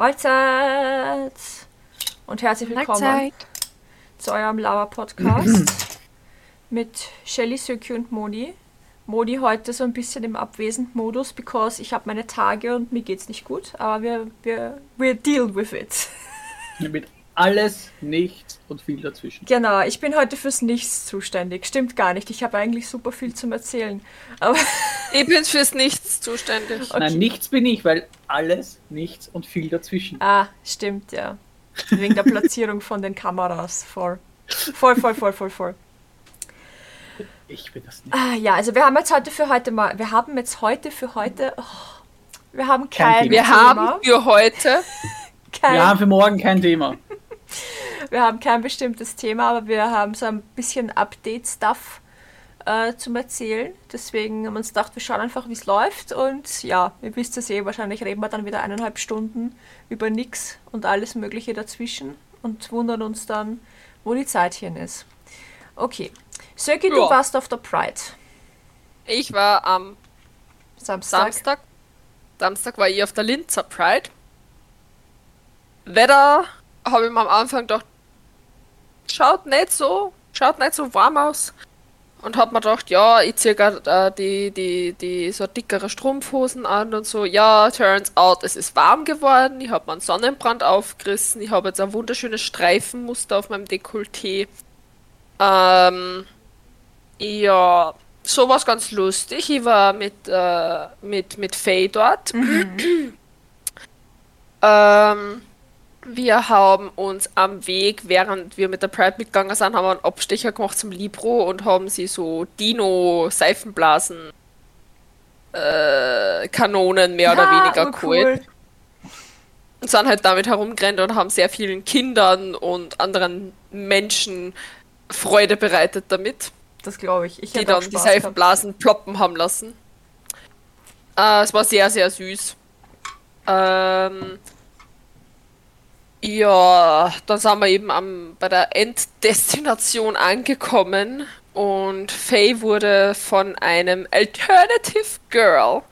Mahlzeit und herzlich willkommen Mahlzeit. zu eurem Lava-Podcast mit Shelly, Söki und Moni. Moni heute so ein bisschen im Abwesend-Modus, because ich habe meine Tage und mir geht's nicht gut, aber wir, wir, wir deal with it. Mit alles, nichts und viel dazwischen. Genau, ich bin heute fürs Nichts zuständig. Stimmt gar nicht, ich habe eigentlich super viel zum Erzählen. Aber Ich bin fürs Nichts zuständig. Okay. Nein, nichts bin ich, weil alles, nichts und viel dazwischen. Ah, stimmt, ja. Wegen der Platzierung von den Kameras. Voll. Voll, voll, voll, voll, voll. Ich bin das nicht. Ah, ja, also wir haben jetzt heute für heute mal, wir haben jetzt heute für heute, oh, wir haben Kein kein, Thema. Wir haben für heute kein, Wir haben für morgen kein Thema. Wir haben kein bestimmtes Thema, aber wir haben so ein bisschen Update-Stuff äh, zum Erzählen. Deswegen haben wir uns gedacht, wir schauen einfach, wie es läuft. Und ja, ihr wisst es eh, wahrscheinlich reden wir dann wieder eineinhalb Stunden über nix und alles Mögliche dazwischen und wundern uns dann, wo die Zeit hin ist. Okay. Söki, du Ja. warst auf der Pride. Ich war am Samstag. Samstag. Samstag war ich auf der Linzer Pride. Wetter habe ich mir am Anfang gedacht, schaut nicht so, schaut nicht so warm aus. Und hab mir gedacht, ja, ich ziehe grad, äh, die, die, die so dickere Strumpfhosen an und so. Ja, turns out, es ist warm geworden. Ich habe mir einen Sonnenbrand aufgerissen. Ich habe jetzt ein wunderschönes Streifenmuster auf meinem Dekolleté. Ähm, ja, sowas ganz lustig. Ich war mit, äh, mit, mit Faye dort. ähm, wir haben uns am Weg, während wir mit der Pride mitgegangen sind, haben wir einen Abstecher gemacht zum Libro und haben sie so Dino-Seifenblasen äh, Kanonen mehr oder Ja, weniger oh, geholt. Und sind halt damit herumgerannt und haben sehr vielen Kindern und anderen Menschen Freude bereitet damit Das glaube ich. Ich die dann die Spaß gehabt. Seifenblasen ploppen haben lassen. Äh, es war sehr, sehr süß. Ähm, ja, dann sind wir eben am, bei der Enddestination angekommen und Faye wurde von einem Alternative Girl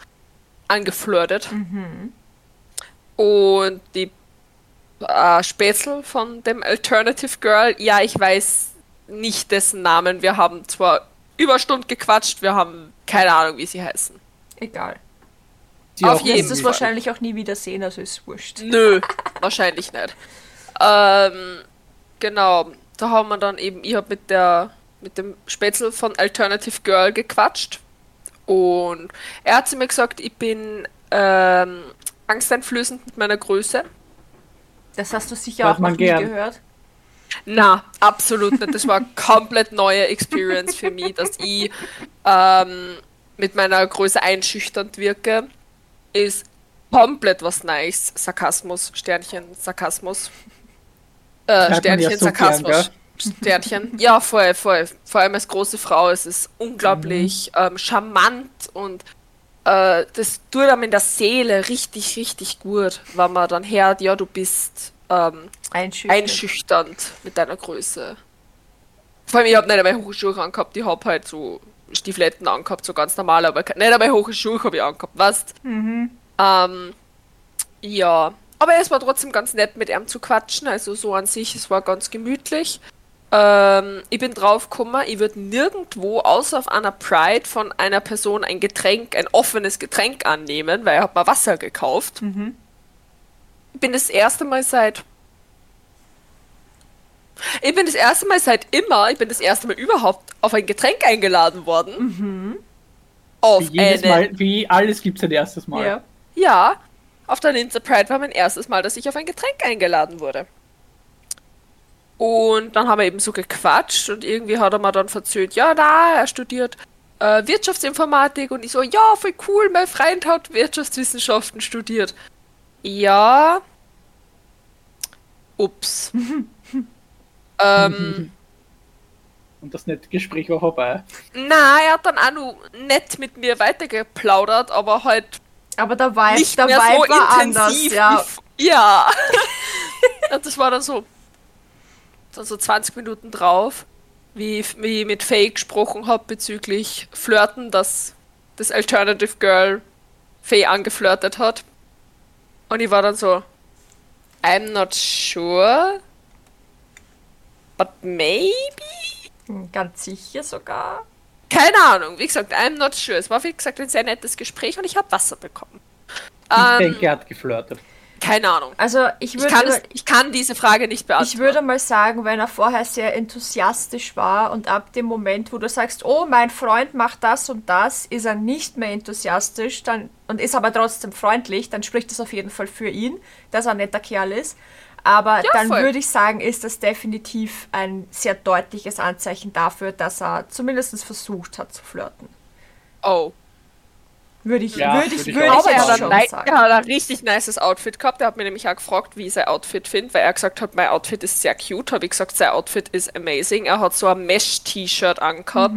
angeflirtet. Und die äh, Spätzl von dem Alternative Girl, ja, ich weiß nicht dessen Namen. Wir haben zwar über Stunden gequatscht, wir haben keine Ahnung, wie sie heißen. Egal. Die Auf jeden Wirst es irgendwie- wahrscheinlich auch nie wieder sehen, also ist wurscht. Nö, wahrscheinlich nicht. Ähm, genau, da haben wir dann eben, ich habe mit der mit dem Spätzl von Alternative Girl gequatscht und er hat zu mir gesagt, ich bin ähm, angsteinflößend mit meiner Größe. Das hast du sicher Hört auch noch nie gern. gehört. Na, absolut nicht. Das war eine komplett neue Experience für mich, dass ich ähm, mit meiner Größe einschüchternd wirke. Ist komplett was Neues. Sarkasmus, Sternchen, Sarkasmus. Äh, ja Sternchen, so Sarkasmus. Sternchen. Ja, voll, voll. Vor allem als große Frau. Es ist unglaublich ähm, charmant und äh, das tut einem in der Seele richtig, richtig gut, wenn man dann hört, ja, du bist ähm, Einschüchtern. einschüchternd mit deiner Größe. Vor allem, ich habe nicht einmal hohe Schuhe angehabt, ich habe halt so Stiefeletten angehabt, so ganz normal, aber nicht einmal hohe Schuhe habe ich angehabt, weißt Ähm, ja. Aber es war trotzdem ganz nett mit ihm zu quatschen, also so an sich, es war ganz gemütlich. Ähm, ich bin draufgekommen, ich würde nirgendwo außer auf einer Pride von einer Person ein Getränk, ein offenes Getränk annehmen, weil er hat mal Wasser gekauft. Ich bin das erste Mal seit ich bin das erste Mal seit immer, ich bin das erste Mal überhaupt auf ein Getränk eingeladen worden. Auf Wie jedes eine, Mal, wie alles gibt es ein erstes Mal. Ja. ja, auf der Linzer Pride war mein erstes Mal, dass ich auf ein Getränk eingeladen wurde. Und dann haben wir eben so gequatscht und irgendwie hat er mir dann verzögert, ja, da, er studiert äh, Wirtschaftsinformatik und ich so, ja, voll cool, mein Freund hat Wirtschaftswissenschaften studiert. Ja. Ups. ähm, Und das nette Gespräch war vorbei. na, er hat dann auch noch nett mit mir weitergeplaudert, aber halt Aber der Vibe, nicht der mehr Vibe so war intensiv. anders, ja. ja. Und das war dann so, dann so 20 Minuten drauf, wie, wie ich mit Faye gesprochen habe bezüglich Flirten, dass das Alternative Girl Faye angeflirtet hat. Und ich war dann so, I'm not sure. But maybe? Hm, Ganz sicher sogar. Keine Ahnung. Wie gesagt, I'm not sure. Es war, wie gesagt, ein sehr nettes Gespräch und ich habe Wasser bekommen. Ich Ähm, denke, er hat geflirtet. keine Ahnung. Also ich Ich würde, kann, es, ich kann diese Frage nicht beantworten. ich würde mal sagen, wenn er vorher sehr enthusiastisch war und ab dem Moment, wo du sagst, oh, mein Freund macht das und das, ist er nicht mehr enthusiastisch dann, und ist aber trotzdem freundlich, dann spricht das auf jeden Fall für ihn, dass er ein netter Kerl ist. Aber Ja, dann voll. würde ich sagen, ist das definitiv ein sehr deutliches Anzeichen dafür, dass er zumindest versucht hat zu flirten. Oh. Würde ich, Ja, würde ich, würde ich würde ich Aber er jetzt hat, schon sagen. er hat ein richtig nices Outfit gehabt. Er hat mir nämlich auch gefragt, wie ich sein Outfit finde, weil er gesagt hat, mein Outfit ist sehr cute. Habe ich gesagt, sein Outfit ist amazing. Er hat so ein Mesh-T-Shirt angehabt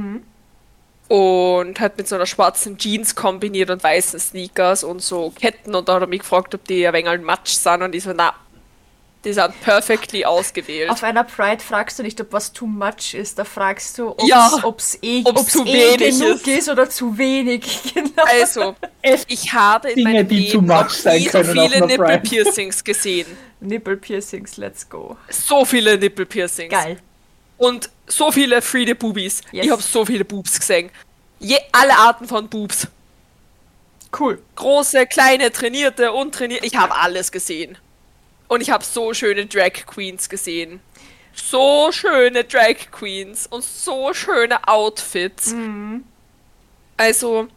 und hat mit so einer schwarzen Jeans kombiniert und weißen Sneakers und so Ketten. Und da hat er mich gefragt, ob die ein wenig Matsch sind. Und ich so, na, die sind perfectly ausgewählt. Auf einer Pride fragst du nicht, ob was too much ist, da fragst du, ob's, Ja, ob's eh, ob's ob's zu eh wenig genug ist. ist. oder zu wenig. Genau. Also, Es ich habe in Dinge, meinem die Leben too noch nie so viele. Nippel-Piercings gesehen. Nipple Piercings, let's go. So viele Nippel-Piercings. Geil. Und so viele Friede Boobies. Yes. Ich habe so viele Boobs gesehen. Je, alle Arten von Boobs. Cool. Große, kleine, trainierte, untrainierte. Ich habe alles gesehen. Und ich habe so schöne Drag Queens gesehen. So schöne Drag Queens und so schöne Outfits. Also,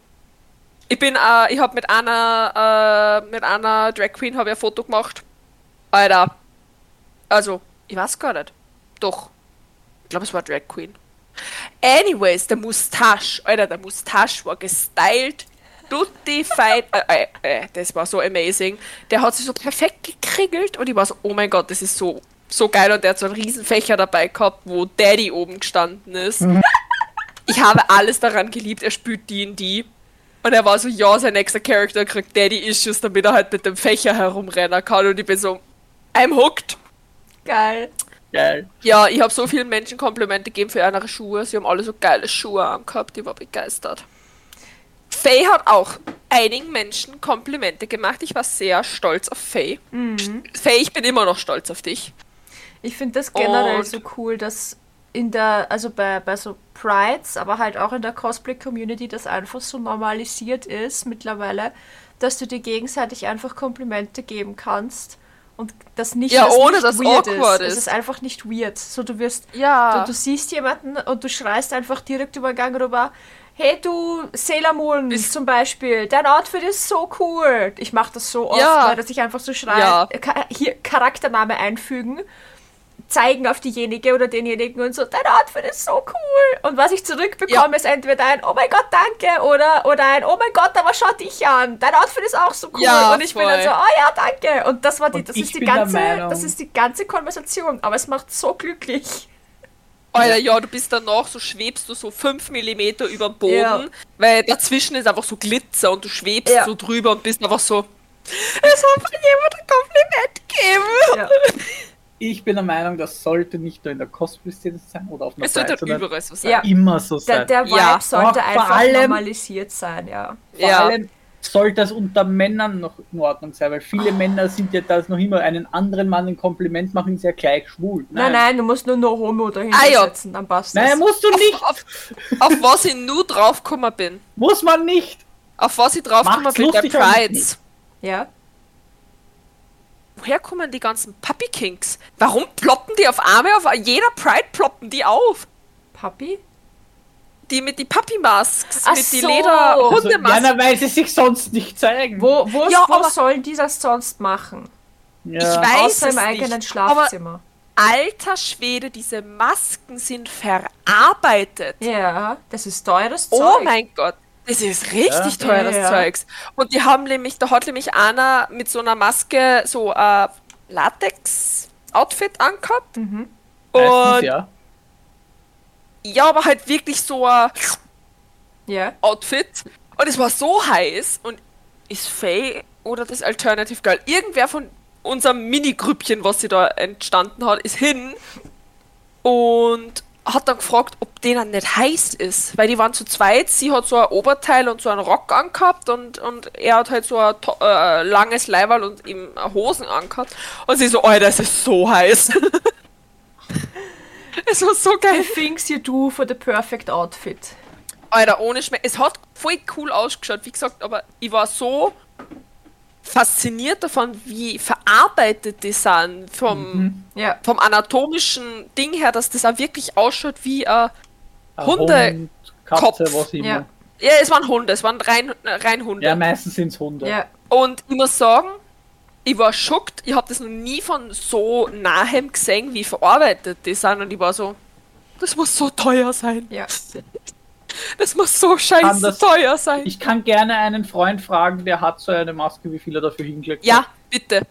ich bin, äh, ich habe mit einer, äh, mit einer Drag Queen habe ich ein Foto gemacht. Alter. Also, ich weiß gar nicht. Doch. Ich glaube, es war Drag Queen. Anyways, der Mustache, Alter, der Mustache war gestylt. Tutti fein. Äh, äh, äh, das war so amazing. Der hat sich so perfekt gekriegelt und ich war so, oh mein Gott, das ist so, so geil. Und der hat so einen riesen Fächer dabei gehabt, wo Daddy oben gestanden ist. Ich habe alles daran geliebt. Er spielt D&D. Und er war so, ja, sein nächster Charakter kriegt Daddy-Issues, damit er halt mit dem Fächer herumrennen kann. Und ich bin so, I'm hooked. Geil. geil. Ja, ich habe so vielen Menschen Komplimente gegeben für ihre Schuhe. Sie haben alle so geile Schuhe angehabt. Ich war begeistert. Faye hat auch einigen Menschen Komplimente gemacht. Ich war sehr stolz auf Faye. Faye, ich bin immer noch stolz auf dich. Ich finde das generell Und- so cool, dass in der, also bei, bei so Prides, aber halt auch in der Cosplay-Community das einfach so normalisiert ist mittlerweile, dass du dir gegenseitig einfach Komplimente geben kannst und das nicht, Ja, das ohne nicht dass weird awkward ist. ist. Es ist einfach nicht weird. So, du wirst, Ja. du, du siehst jemanden und du schreist einfach direkt über den Gang rüber, hey du Sailor Moon Bist- zum Beispiel, dein Outfit ist so cool. Ich mache das so oft, Ja. weil dass ich einfach so schreie, Ja. Ka- hier Charaktername einfügen zeigen auf diejenige oder denjenigen und so, dein Outfit ist so cool. Und was ich zurückbekomme, Ja. ist entweder ein Oh mein Gott, danke oder, oder ein Oh mein Gott, aber schau dich an. Dein Outfit ist auch so cool. Ja, und ich bin dann voll. so, oh ja, danke. Und das war die, Und das ist die ganze, das ist die ganze Konversation. Aber es macht so glücklich. Alter, ja, du bist danach, so schwebst du so 5 mm über dem Boden, Ja. weil dazwischen ist einfach so Glitzer und du schwebst Ja. so drüber und bist einfach so. Es hat mir jemand ein Kompliment gegeben. Ja. Ich bin der Meinung, das sollte nicht nur in der Cosplay-Szene sein oder auf einer Es sollte überall so sein. Ja. immer so Der, sein. der Vibe Ja. sollte vor einfach allem- normalisiert sein, ja. Vor Ja. allem sollte es unter Männern noch in Ordnung sein, weil viele Männer sind ja das noch immer einen anderen Mann ein Kompliment machen, ist ja gleich schwul. Nein, nein, du musst nur no Homo dahinter Ah, ja. setzen, dann passt Nein, das. musst du nicht. Auf, auf was ich nur draufgekommen bin. Muss man nicht. Auf was ich draufgekommen bin, der Prides. Ja. Woher kommen die ganzen Puppy Kinks? Warum ploppen die auf Arme? Auf jeder Pride ploppen die auf. Papi? Die mit die Puppy Masks, Ach mit die so. Leder Also, ja, Hundemasken. weil sie sich sonst nicht zeigen. Wo, wo, Ja, wo sollen die das sonst machen? Ja. Ich weiß Außer es im eigenen nicht, aber Schlafzimmer. alter Schwede, diese Masken sind verarbeitet. Ja, das ist teures Oh Zeug. mein Gott. Das ist richtig Ja. teures Ja, ja. Zeugs. Und die haben nämlich, da hat nämlich einer mit so einer Maske so ein Latex-Outfit angehabt. Mhm. Meistens, Und ja. Ja, aber halt wirklich so ein Ja. Outfit. Und es war so heiß. Und ist Faye oder das Alternative Girl, irgendwer von unserem Mini-Grüppchen, was sie da entstanden hat, ist hin und hat dann gefragt, ob denen nicht heiß ist, weil die waren zu zweit. Sie hat so ein Oberteil und so einen Rock angehabt und, und er hat halt so ein äh, langes Leiberl und ihm Hosen angehabt. Und sie so, oh, das ist so heiß. es war so geil. The things you do for the perfect outfit. Alter, ohne Schmerz. Es hat voll cool ausgeschaut, wie gesagt, aber ich war so fasziniert davon, wie verarbeitet die sind vom, Mhm. Ja. vom anatomischen Ding her, dass das auch wirklich ausschaut wie ein Ein Hunde- Hund, Katze, Kopf. was immer. Ja. Ja, es waren Hunde, es waren rein, rein Hunde. Ja, meistens sind es Hunde. Ja. Und ich muss sagen, ich war schockt, ich habe das noch nie von so nahem gesehen, wie verarbeitet die sind. Und ich war so, das muss so teuer sein. Ja. Das muss so Kann scheiße das- teuer sein. Ich kann gerne einen Freund fragen, der hat so eine Maske, wie viel er dafür hingelegt ja, bitte.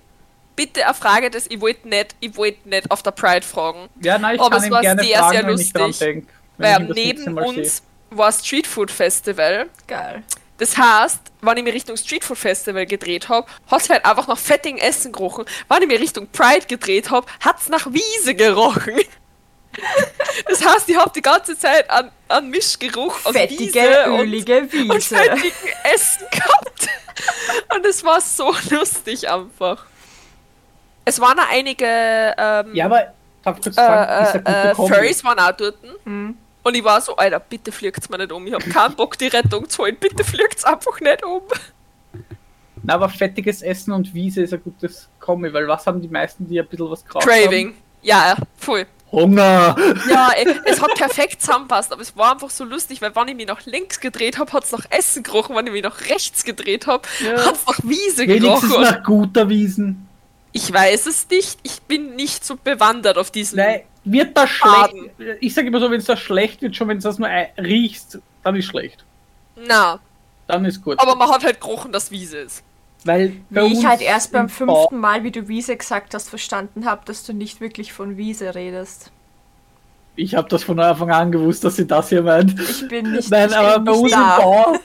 Bitte eine Frage, das ich wollte nicht, ich wollte nicht auf der Pride fragen. Ja, nein, ich Aber kann es ihm war gerne sehr, fragen, sehr wenn ich dran lustig. denke. Weil neben uns war Street Food Festival. Geil. Das heißt, wenn ich mich Richtung Street Food Festival gedreht habe, hat es halt einfach nach fettigem Essen gerochen. Wenn ich mich Richtung Pride gedreht habe, hat es nach Wiese gerochen. Das heißt, ich habe die ganze Zeit an, an Mischgeruch aus Fettige, Wiese und, ölige und Wiese. fettigen Essen gehabt. Und es war so lustig einfach. Es waren auch einige ähm, Ja, aber kurz äh, ist äh, äh, Kombi? Furries waren auch dort. Mhm. Und ich war so, Alter, bitte fliegt's mir nicht um. Ich hab keinen Bock, die Rettung zu holen. Bitte fliegt's einfach nicht um. Na, aber fettiges Essen und Wiese ist ein gutes Kombi, weil was haben die meisten, die ein bisschen was geraucht Craving. Ja, ja, voll. haben? Hunger! Ja, ey, es hat perfekt zusammenpasst, aber es war einfach so lustig, weil wenn ich mich nach links gedreht habe, hat's nach Essen gerochen, wenn ich mich nach rechts gedreht habe, Ja. hat's nach Wiese Wenigstens gerochen. nach guter Wiesen. Ich weiß es nicht, ich bin nicht so bewandert auf diesen. Nein, wird das schlecht? Ich sage immer so, wenn es das schlecht wird, schon wenn es das nur riechst, dann ist schlecht. Na, Dann ist gut. aber man hat halt gerochen, dass Wiese ist. weil Wie ich halt erst beim im fünften Mal, wie du Wiese gesagt hast, verstanden habe, dass du nicht wirklich von Wiese redest. Ich habe das von Anfang an gewusst, dass sie das hier meint. Ich bin nicht, Nein, ich aber bin bei nicht uns im da. Bau,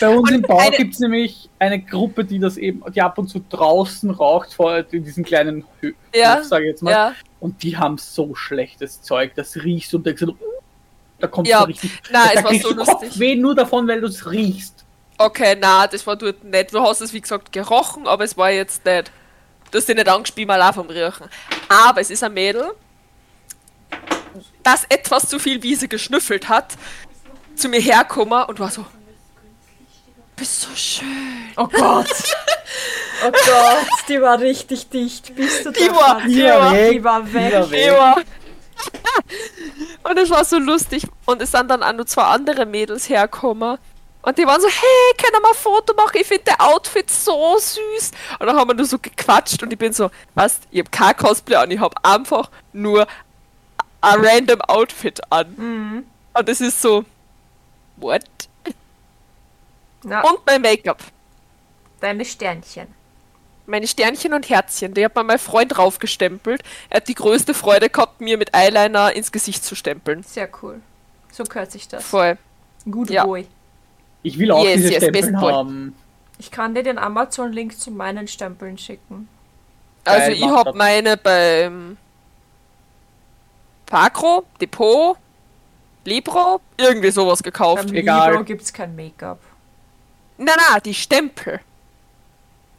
bei uns im Bau eine- gibt es nämlich eine Gruppe, die das eben, die ab und zu draußen raucht, vor in diesen kleinen Hö Ja, Hof, sag ich jetzt mal. Ja, Und die haben so schlechtes Zeug, das riechst und denkst du, da kommt Ja, so richtig. nein, da es war so lustig. Kopfweh nur davon, weil du es riechst. Okay, na, das war dort nicht. Du hast es, wie gesagt, gerochen, aber es war jetzt nicht. Du hast dich nicht angespielt, mal auch vom Riechen. Aber es ist ein Mädel, das etwas zu viel Wiese geschnüffelt hat, zu mir herkommen und war so. Bist so schön. Oh Gott. Oh Gott, die war richtig dicht. Bist du Die da? war- die war weg, Die war die weg. war weg. Ja. Und es war so lustig. Und es sind dann auch noch zwei andere Mädels hergekommen. Und die waren so, hey, können wir ein Foto machen? Ich finde der Outfit so süß. Und dann haben wir nur so gequatscht und ich bin so, was, ich habe kein Cosplay an, ich habe einfach nur ein random Outfit an. Mhm. Und es ist so, what? Na, Und mein Make-up. deine Sternchen. Meine Sternchen und Herzchen, die hat mir mein Freund draufgestempelt. Er hat die größte Freude gehabt, mir mit Eyeliner ins Gesicht zu stempeln. Sehr cool. So gehört sich das. Voll. Good Ja. boy. Ich will auch Yes, diese yes, boy. haben. Ich kann dir den Amazon-Link zu meinen Stempeln schicken. Also Geil, ich hab das. meine beim Parkro, Depot, Libro, irgendwie sowas gekauft. Beim Egal. Libro gibt es kein Make-up. Na na, die Stempel.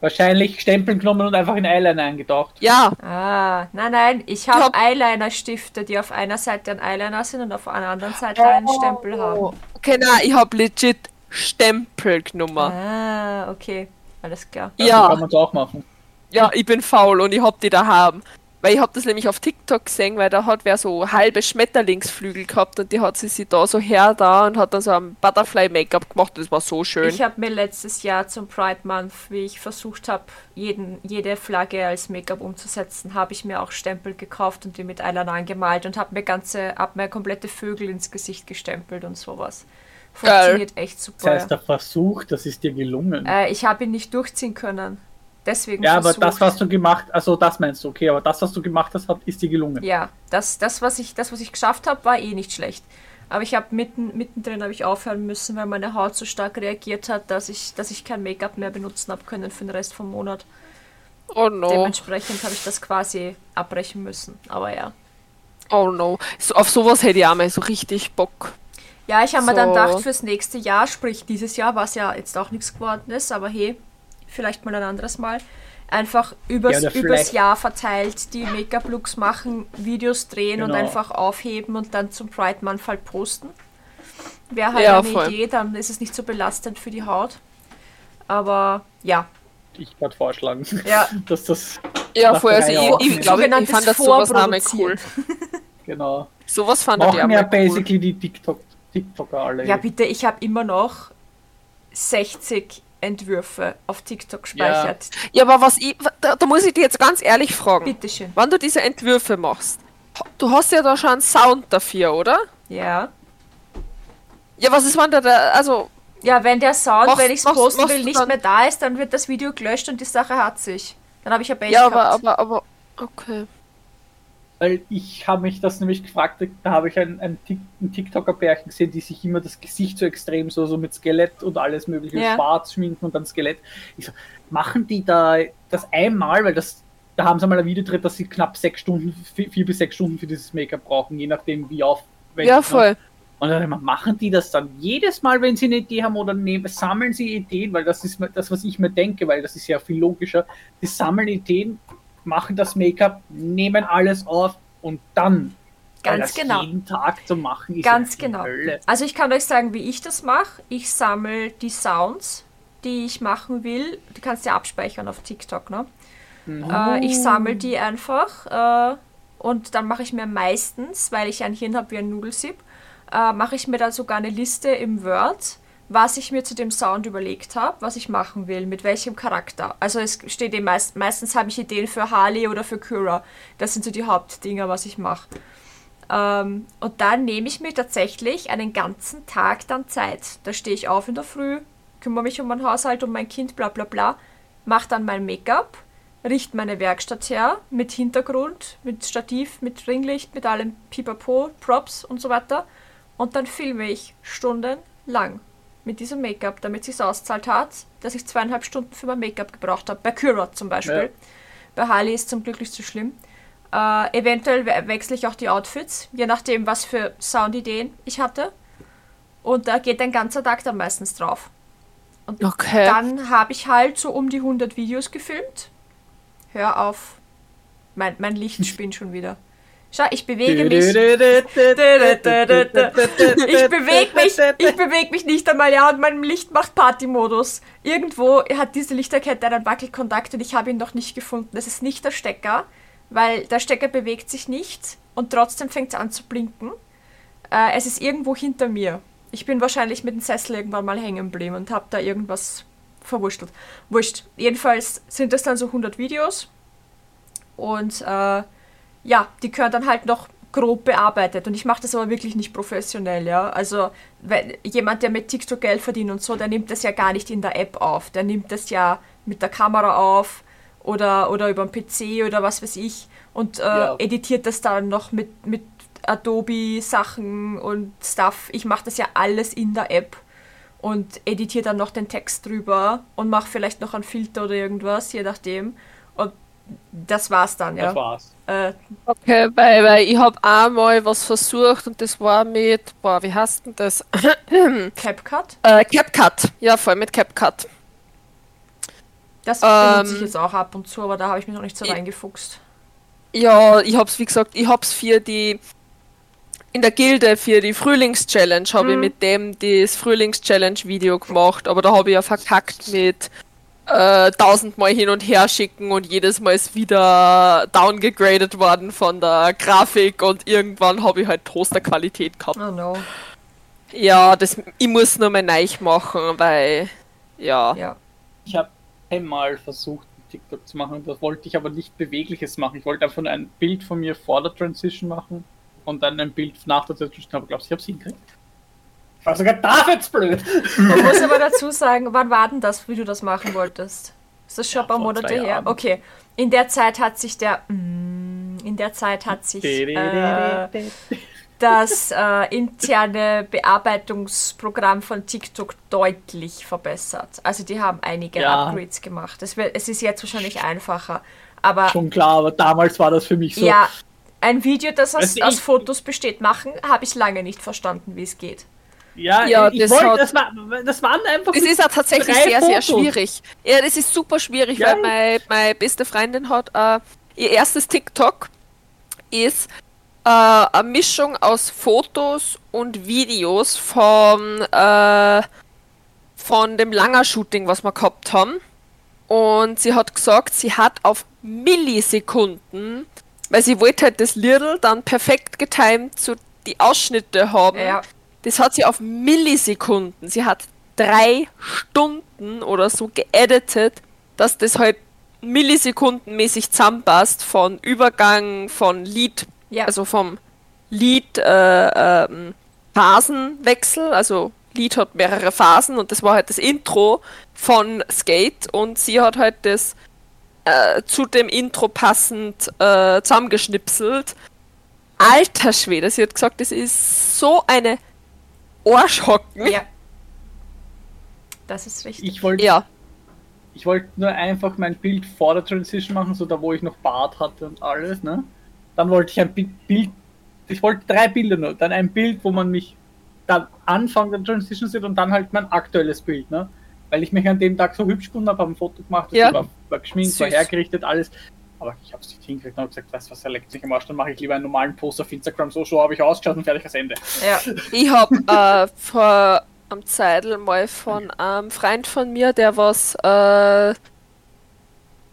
Wahrscheinlich Stempeln genommen und einfach in Eyeliner eingetaucht. Ja, Ah, nein, nein, ich hab- habe Eyeliner-Stifte, die auf einer Seite ein Eyeliner sind und auf einer anderen Seite einen Stempel haben. okay, na, ich hab legit Stempel genommen. Ah, okay. Alles klar. Also Ja. kann man es auch machen. Ja, ich bin faul und ich hab die da haben. Weil ich hab das nämlich auf TikTok gesehen, weil da hat wer so halbe Schmetterlingsflügel gehabt und die hat sie sich da so her da und hat dann so ein Butterfly-Make-up gemacht. Das war so schön. Ich habe mir letztes Jahr zum Pride Month, wie ich versucht habe, jede Flagge als Make-up umzusetzen, habe ich mir auch Stempel gekauft und die mit Eyeliner angemalt und habe mir ganze, hab mir komplette Vögel ins Gesicht gestempelt und sowas. Funktioniert echt Das super. heißt, der Versuch, das ist dir gelungen. äh, ich habe ihn nicht durchziehen können. Deswegen ja, aber das, was du gemacht also das meinst du, okay, aber das, was du gemacht hast, hat, ist dir gelungen. Ja, das, das, was ich, das, was ich geschafft habe, war eh nicht schlecht. Aber ich habe mitten, mittendrin habe ich aufhören müssen, weil meine Haut so stark reagiert hat, dass ich, dass ich kein Make-up mehr benutzen habe können für den Rest vom Monat. oh no. Dementsprechend habe ich das quasi abbrechen müssen. Aber ja. Oh no. So, auf sowas hätte ich auch mal so richtig Bock. Ja, ich habe mir dann So. gedacht, fürs nächste Jahr, sprich dieses Jahr, was ja jetzt auch nichts geworden ist, aber hey, vielleicht mal ein anderes Mal, einfach übers, Ja, übers Jahr verteilt die Make-up-Looks machen, Videos drehen und Genau. einfach aufheben und dann zum Pride Month halt posten. Wäre halt Ja, eine voll. Idee, dann ist es nicht so belastend für die Haut. Aber ja, Ich würde vorschlagen, ja, dass das Ja, voll. Also drei ich, ich glaube, ich Sogenanntes fand das sowas mal cool. Genau. Sowas fand ich auch Machen ja mal cool. basically die TikTok, TikToker alle. ja bitte, ich habe immer noch 60 Entwürfe auf TikTok gespeichert. Ja, aber was ich, da, da muss ich dir jetzt ganz ehrlich fragen. Bitteschön. Wann du diese Entwürfe machst, du hast ja da schon einen Sound dafür, oder? Ja. Ja, was ist, wenn der da, also, Ja, wenn der Sound, Machst- wenn ich es posten machst will, nicht mehr da ist, dann wird das Video gelöscht und die Sache hat sich. Dann habe ich ja Base ja, aber, aber, aber, okay. Weil ich habe mich das nämlich gefragt, da habe ich ein, ein, ein TikToker-Pärchen gesehen, die sich immer das Gesicht so extrem so, so mit Skelett und alles mögliche Ja. schwarz schminken und dann Skelett. Ich so, machen die da das einmal, weil das, da haben sie mal ein Video gedreht, dass sie knapp sechs Stunden, vi- vier bis sechs Stunden für dieses Make-up brauchen, je nachdem wie aufwendig. Ja, voll. Und dann machen die das dann jedes Mal, wenn sie eine Idee haben oder nehmen, sammeln sie Ideen, weil das ist das, was ich mir denke, weil das ist ja viel logischer. Die sammeln Ideen, machen das Make-up, nehmen alles auf und dann. Ganz das genau. jeden Tag zu machen ist Ganz genau. Hölle. Also ich kann euch sagen, wie ich das mache. Ich sammle die Sounds, die ich machen will. Die kannst du ja abspeichern auf TikTok, ne? Äh, ich sammle die einfach äh, und dann mache ich mir meistens, weil ich ein Hirn habe wie ein Nudelsieb, äh, mache ich mir dann sogar eine Liste im Word, was ich mir zu dem Sound überlegt habe, was ich machen will, mit welchem Charakter. Also es steht eben meist, meistens habe ich Ideen für Harley oder für Kura. Das sind so die Hauptdinger, was ich mache. Ähm, und dann nehme ich mir tatsächlich einen ganzen Tag dann Zeit. Da stehe ich auf in der Früh, kümmere mich um meinen Haushalt, um mein Kind, bla bla bla, mache dann mein Make-up, richte meine Werkstatt her mit Hintergrund, mit Stativ, mit Ringlicht, mit allem Pipapo, Props und so weiter. Und dann filme ich stundenlang mit diesem Make-up, damit es sich auszahlt hat, dass ich zweieinhalb Stunden für mein Make-up gebraucht habe. Bei Cura zum Beispiel. Ja. Bei Harley ist zum Glück nicht so schlimm. Äh, eventuell we wechsle ich auch die Outfits, je nachdem, was für Soundideen ich hatte. Und da geht ein ganzer Tag dann meistens drauf. Und Okay. dann habe ich halt so um die 100 Videos gefilmt. Hör auf. Mein, mein Licht spinnt schon wieder. Schau, ich bewege mich. Ich bewege mich, ich bewege mich nicht einmal, ja, und mein Licht macht Partymodus. Irgendwo hat diese Lichterkette einen Wackelkontakt und ich habe ihn noch nicht gefunden. Das ist nicht der Stecker, weil der Stecker bewegt sich nicht und trotzdem fängt es an zu blinken. Äh, es ist irgendwo hinter mir. Ich bin wahrscheinlich mit dem Sessel irgendwann mal hängen geblieben und habe da irgendwas verwurschtelt. Wurscht. Jedenfalls sind das dann so 100 Videos und äh, ja, die können dann halt noch grob bearbeitet. Und ich mache das aber wirklich nicht professionell, ja. Also wenn, jemand, der mit TikTok Geld verdient und so, der nimmt das ja gar nicht in der App auf. Der nimmt das ja mit der Kamera auf oder, oder über den PC oder was weiß ich und äh, Ja. editiert das dann noch mit, mit Adobe-Sachen und Stuff. Ich mache das ja alles in der App und editiere dann noch den Text drüber und mache vielleicht noch einen Filter oder irgendwas, je nachdem. Und das war's dann, ja. Das war's. Äh, Okay, weil, weil ich habe einmal was versucht und das war mit, boah, wie heißt denn das? CapCut. Äh, CapCut. Ja, voll mit CapCut. Das Ähm, benutze ich jetzt auch ab und zu, aber da habe ich mich noch nicht so ich- reingefuchst. Ja, ich hab's, wie gesagt, ich hab's für die in der Gilde für die Frühlings-Challenge habe ich mit dem das Frühlings-Challenge-Video gemacht, aber da habe ich ja verkackt mit äh, tausendmal hin und her schicken und jedes Mal ist wieder downgegradet worden von der Grafik und irgendwann habe ich halt Toasterqualität gehabt. Oh no. Ja, das, ich muss nur mal neu machen, weil ja. Ja. Ich habe einmal versucht, TikTok zu machen, das wollte ich aber nicht Bewegliches machen. Ich wollte einfach nur ein Bild von mir vor der Transition machen und dann ein Bild nach der Transition, aber glaubst du, ich hab's hingekriegt? Ich war sogar da jetzt blöd. Man muss aber dazu sagen, wann war denn das, wie du das machen wolltest? Ist das schon Ja, ein paar Monate her? Jahren. Okay. In der Zeit hat sich der. Mm, In der Zeit hat sich äh, das äh, interne Bearbeitungsprogramm von TikTok deutlich verbessert. Also die haben einige Ja. Upgrades gemacht. Es, wird, es ist jetzt wahrscheinlich einfacher. Aber Schon klar, aber damals war das für mich so. ja, Ein Video, das aus, du, aus Fotos besteht, machen, habe ich lange nicht verstanden, wie es geht. Ja, Ja, ich das wollte, hat- das, war, das waren einfach. Das ist auch tatsächlich sehr, sehr Fotos. schwierig. Ja, das ist super schwierig, Ja. weil meine, meine beste Freundin hat äh, ihr erstes TikTok ist äh, eine Mischung aus Fotos und Videos vom, äh, von dem Langer-Shooting, was wir gehabt haben. Und sie hat gesagt, sie hat auf Millisekunden, weil sie wollte halt das Lidl dann perfekt getimt zu die Ausschnitte haben. Ja. Das hat sie auf Millisekunden. Sie hat drei Stunden oder so geeditet, dass das halt millisekundenmäßig zusammenpasst von Übergang von Lied, Ja. also vom Lied äh, ähm, Phasenwechsel, also Lied hat mehrere Phasen und das war halt das Intro von Skate und sie hat halt das äh, zu dem Intro passend äh, zusammengeschnipselt. Alter Schwede, sie hat gesagt, das ist so eine Arschhocken. ja. Das ist richtig. Ich wollte Ja. ich wollte nur einfach mein Bild vor der Transition machen, so da wo ich noch Bart hatte und alles, ne? Dann wollte ich ein Bi- Bild, ich wollte drei Bilder nur, dann ein Bild, wo man mich dann Anfang der Transition sieht und dann halt mein aktuelles Bild, ne? Weil ich mich an dem Tag so hübsch gefunden habe, habe ein Foto gemacht, das Ja. war, war geschminkt, war Süß. hergerichtet, alles. Aber ich habe es nicht hingekriegt und habe gesagt, weißt du was, er leckt sich am Arsch, dann mache ich lieber einen normalen Post auf Instagram, so, so habe ich ausgeschaut und fertig das Ende. Ja. Ich habe äh, vor am Zeitl mal von einem Freund von mir, der was äh,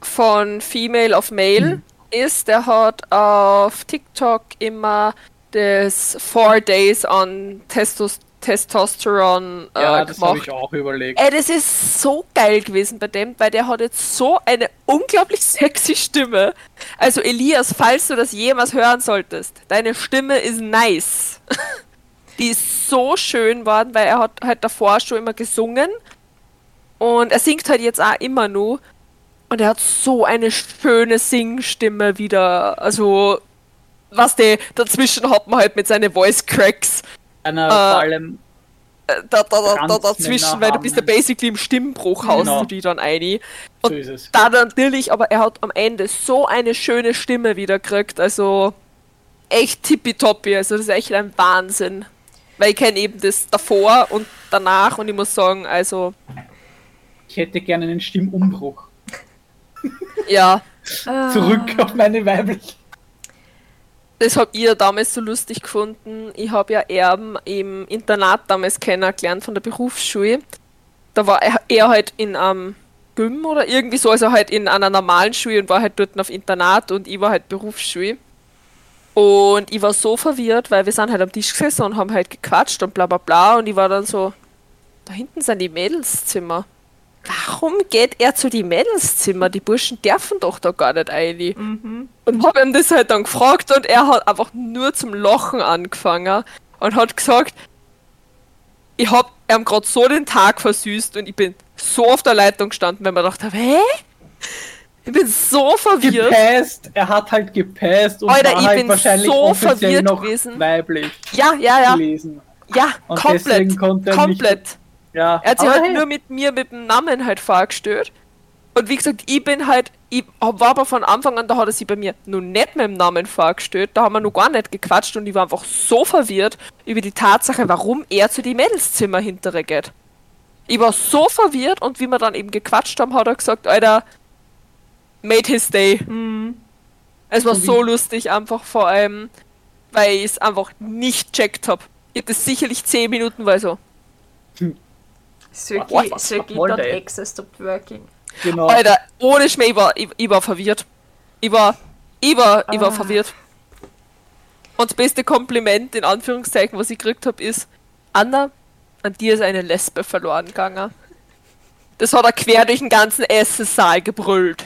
von Female auf Male ist, der hat auf TikTok immer das Four Days on Testos Testosteron äh, Ja, das habe ich auch überlegt. Ey, das ist so geil gewesen bei dem, weil der hat jetzt so eine unglaublich sexy Stimme. Also Elias, falls du das jemals hören solltest, deine Stimme ist nice. Die ist so schön worden, weil er hat halt davor schon immer gesungen. Und er singt halt jetzt auch immer nur. Und er hat so eine schöne Singstimme wieder. Also, was der dazwischen hat man halt mit seinen Voice Cracks Einer Äh, vor allem äh, da, da, da, da, dazwischen, weil du bist ja basically im Stimmbruch haust Genau. du die dann ein. so Und ist es. da natürlich, aber er hat am Ende so eine schöne Stimme wieder gekriegt, also echt tippitoppi, also das ist echt ein Wahnsinn. Weil ich kenne eben das davor und danach und ich muss sagen, also Ich hätte gerne einen Stimmumbruch. ja, Ah. Zurück auf meine weibliche. Das habt ihr damals so lustig gefunden. Ich habe ja Erben im Internat damals kennengelernt von der Berufsschule. Da war er, er halt in einem Gym oder irgendwie so, also halt in einer normalen Schule und war halt dort auf Internat und ich war halt Berufsschule. Und ich war so verwirrt, weil wir sind halt am Tisch gesessen und haben halt gequatscht und bla bla bla und ich war dann so, da hinten sind die Mädelszimmer. Warum geht er zu die Mädelszimmer? Die Burschen dürfen doch da gar nicht rein. Mhm. Und hab ihm das halt dann gefragt und er hat einfach nur zum Lachen angefangen und hat gesagt, ich hab ihm gerade so den Tag versüßt und ich bin so auf der Leitung gestanden, weil man dachte, hä? Ich bin so verwirrt. Gepasst, er hat halt gepasst und Alter, war ich halt bin wahrscheinlich so verwirrt noch gewesen. weiblich Ja, ja, ja, gelesen. ja, Und komplett. deswegen konnte er komplett. Ja, Er hat sich halt hey, nur mit mir mit dem Namen halt vorgestellt. Und wie gesagt, ich bin halt, ich war aber von Anfang an, da hat er sich bei mir noch nicht mit dem Namen vorgestellt, da haben wir noch gar nicht gequatscht und ich war einfach so verwirrt über die Tatsache, warum er zu die Mädelszimmer hintere geht. Ich war so verwirrt und wie wir dann eben gequatscht haben, hat er gesagt, Alter, made his day. Mhm. Es war So lustig einfach vor allem, weil ich es einfach nicht checkt hab. Ich das sicherlich 10 Minuten, weil so, was- Söki was wollte dot er? exe stopped working. genau. Alter, ohne Schmäh, ich war, ich, ich war verwirrt. Ich war, ich war, ich war Ah. verwirrt. Und das beste Kompliment, in Anführungszeichen, was ich gekriegt habe, ist, Anna, an dir ist eine Lesbe verloren gegangen. Das hat er quer durch den ganzen Essenssaal gebrüllt.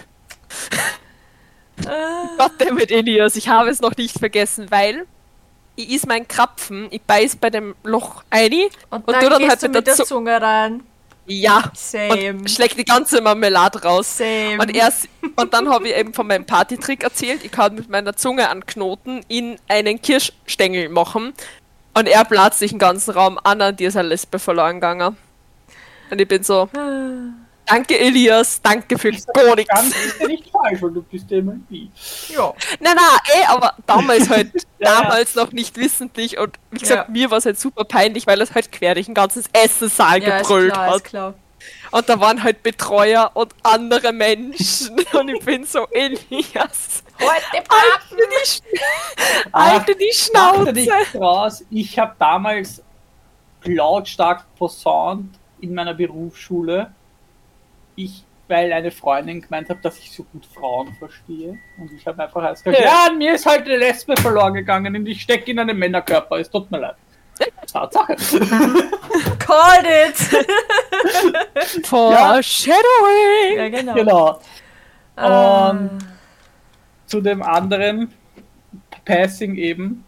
Ah. Goddammit, Elias, ich habe es noch nicht vergessen, weil ich is mein Krapfen, ich beiß bei dem Loch ein, Und, Und dann du dann halt du mit der Zu- Zunge rein. ja, Same. und schlägt die ganze Marmelade raus. Same. Und, erst, und dann habe ich eben von meinem Partytrick erzählt, ich kann mit meiner Zunge an Knoten in einen Kirschstängel machen. Und er platzt sich den ganzen Raum an, an dir ist eine Lesbe verloren gegangen. Und ich bin so, Ah. Danke, Elias. Danke für gar nichts. Ganz ist ja nicht falsch, weil du bist ja immer die. Ja. Nein, nein, eh, aber damals halt, Ja, ja. damals noch nicht wissentlich und wie gesagt, Ja. mir war es halt super peinlich, weil es halt quer durch ein ganzes Essenssaal Ja, ist gebrüllt klar, hat. ist klar. Und da waren halt Betreuer und andere Menschen und ich bin so, Elias, Heute halte die, Sch halte die Schnauze. nichts draus. Ich habe damals lautstark posaunt in meiner Berufsschule. Ich, weil eine Freundin gemeint hat, dass ich so gut Frauen verstehe. Und ich habe einfach alles gesagt, Ja. ja, mir ist halt eine Lesbe verloren gegangen und ich stecke in einem Männerkörper. Es tut mir leid. Tatsache. Called it! Foreshadowing. ja, genau. genau. Ah. Und zu dem anderen Passing eben.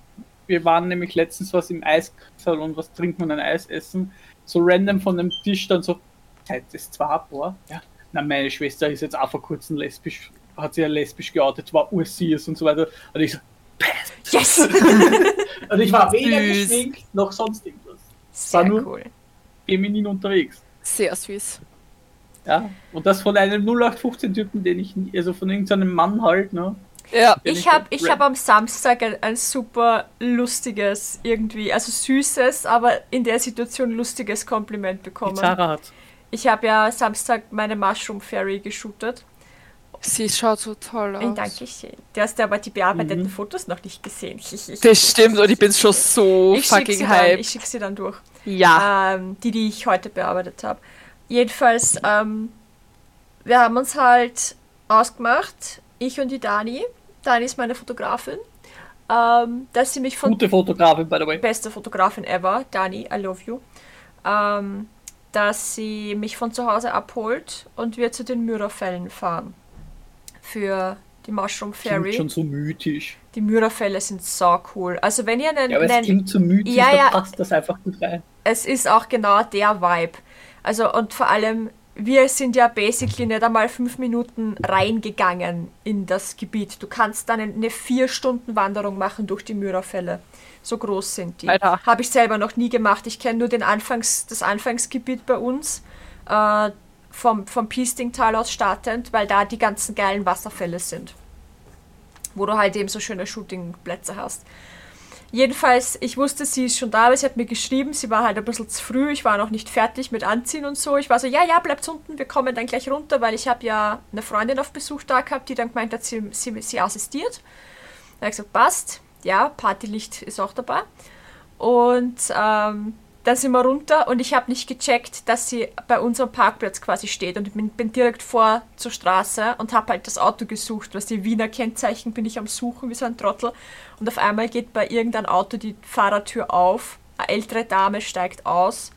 Wir waren nämlich letztens was im Eissalon, was trinkt man ein Eis essen. So random von dem Tisch dann so, seid das zwei Paar? Ja. Na, meine Schwester ist jetzt auch vor kurzem lesbisch, hat sich ja lesbisch geoutet, war ursies und so weiter. Und ich so, yes! und ich war weder geschminkt noch sonst irgendwas. Sehr nur- cool. Feminin unterwegs. Sehr süß. Ja. Und das von einem 0815-Typen, den ich, nie- also von irgendeinem Mann halt, ne? Ja. Ich habe hab- ich hab am Samstag ein, ein super lustiges, irgendwie, also süßes, aber in der Situation lustiges Kompliment Die bekommen. Zara hat. Ich habe ja Samstag meine Mushroom Fairy geshootet. Sie schaut so toll aus. Ein Dankeschön. Du hast aber die bearbeiteten Mhm. Fotos noch nicht gesehen. Das stimmt und ich bin schon so ich schicke fucking sie, dann- hyped. ich schick sie dann durch. Ja. ähm, die, die ich heute bearbeitet habe. Jedenfalls, ähm, wir haben uns halt ausgemacht, ich und die Dani. Dani ist meine Fotografin, ähm, dass sie mich von Gute Fotografin, by the way. beste Fotografin ever, Dani, I love you, ähm, dass sie mich von zu Hause abholt und wir zu den Myrafällen fahren. Für die Mushroom Klingt Fairy. schon so mythisch. Die Myrafälle sind so cool. Also wenn ihr einen, Ja, aber es einen klingt so mythisch, Ja, ja. passt das einfach gut rein. es ist auch genau der Vibe. Also und vor allem, wir sind ja basically nicht einmal fünf Minuten reingegangen in das Gebiet. Du kannst dann eine vier Stunden Wanderung machen durch die Myrafälle. So groß sind die. Habe ich selber noch nie gemacht. Ich kenne nur den Anfangs, das Anfangsgebiet bei uns. Äh, vom, vom Piestingtal aus startend, weil da die ganzen geilen Wasserfälle sind. Wo du halt eben so schöne Shootingplätze hast. Jedenfalls, ich wusste, sie ist schon da, aber sie hat mir geschrieben, sie war halt ein bisschen zu früh, ich war noch nicht fertig mit Anziehen und so. Ich war so, ja, ja, bleibt unten, wir kommen dann gleich runter, weil ich habe ja eine Freundin auf Besuch da gehabt, die dann gemeint hat, sie, sie, sie assistiert. Da habe ich gesagt, passt, ja, Partylicht ist auch dabei. Und ähm, dann sind wir runter und ich habe nicht gecheckt, dass sie bei unserem Parkplatz quasi steht. Und ich bin, bin direkt vor zur Straße und habe halt das Auto gesucht, was die Wiener Kennzeichen bin ich am Suchen wie so ein Trottel. Und auf einmal geht bei irgendeinem Auto die Fahrertür auf, eine ältere Dame steigt aus,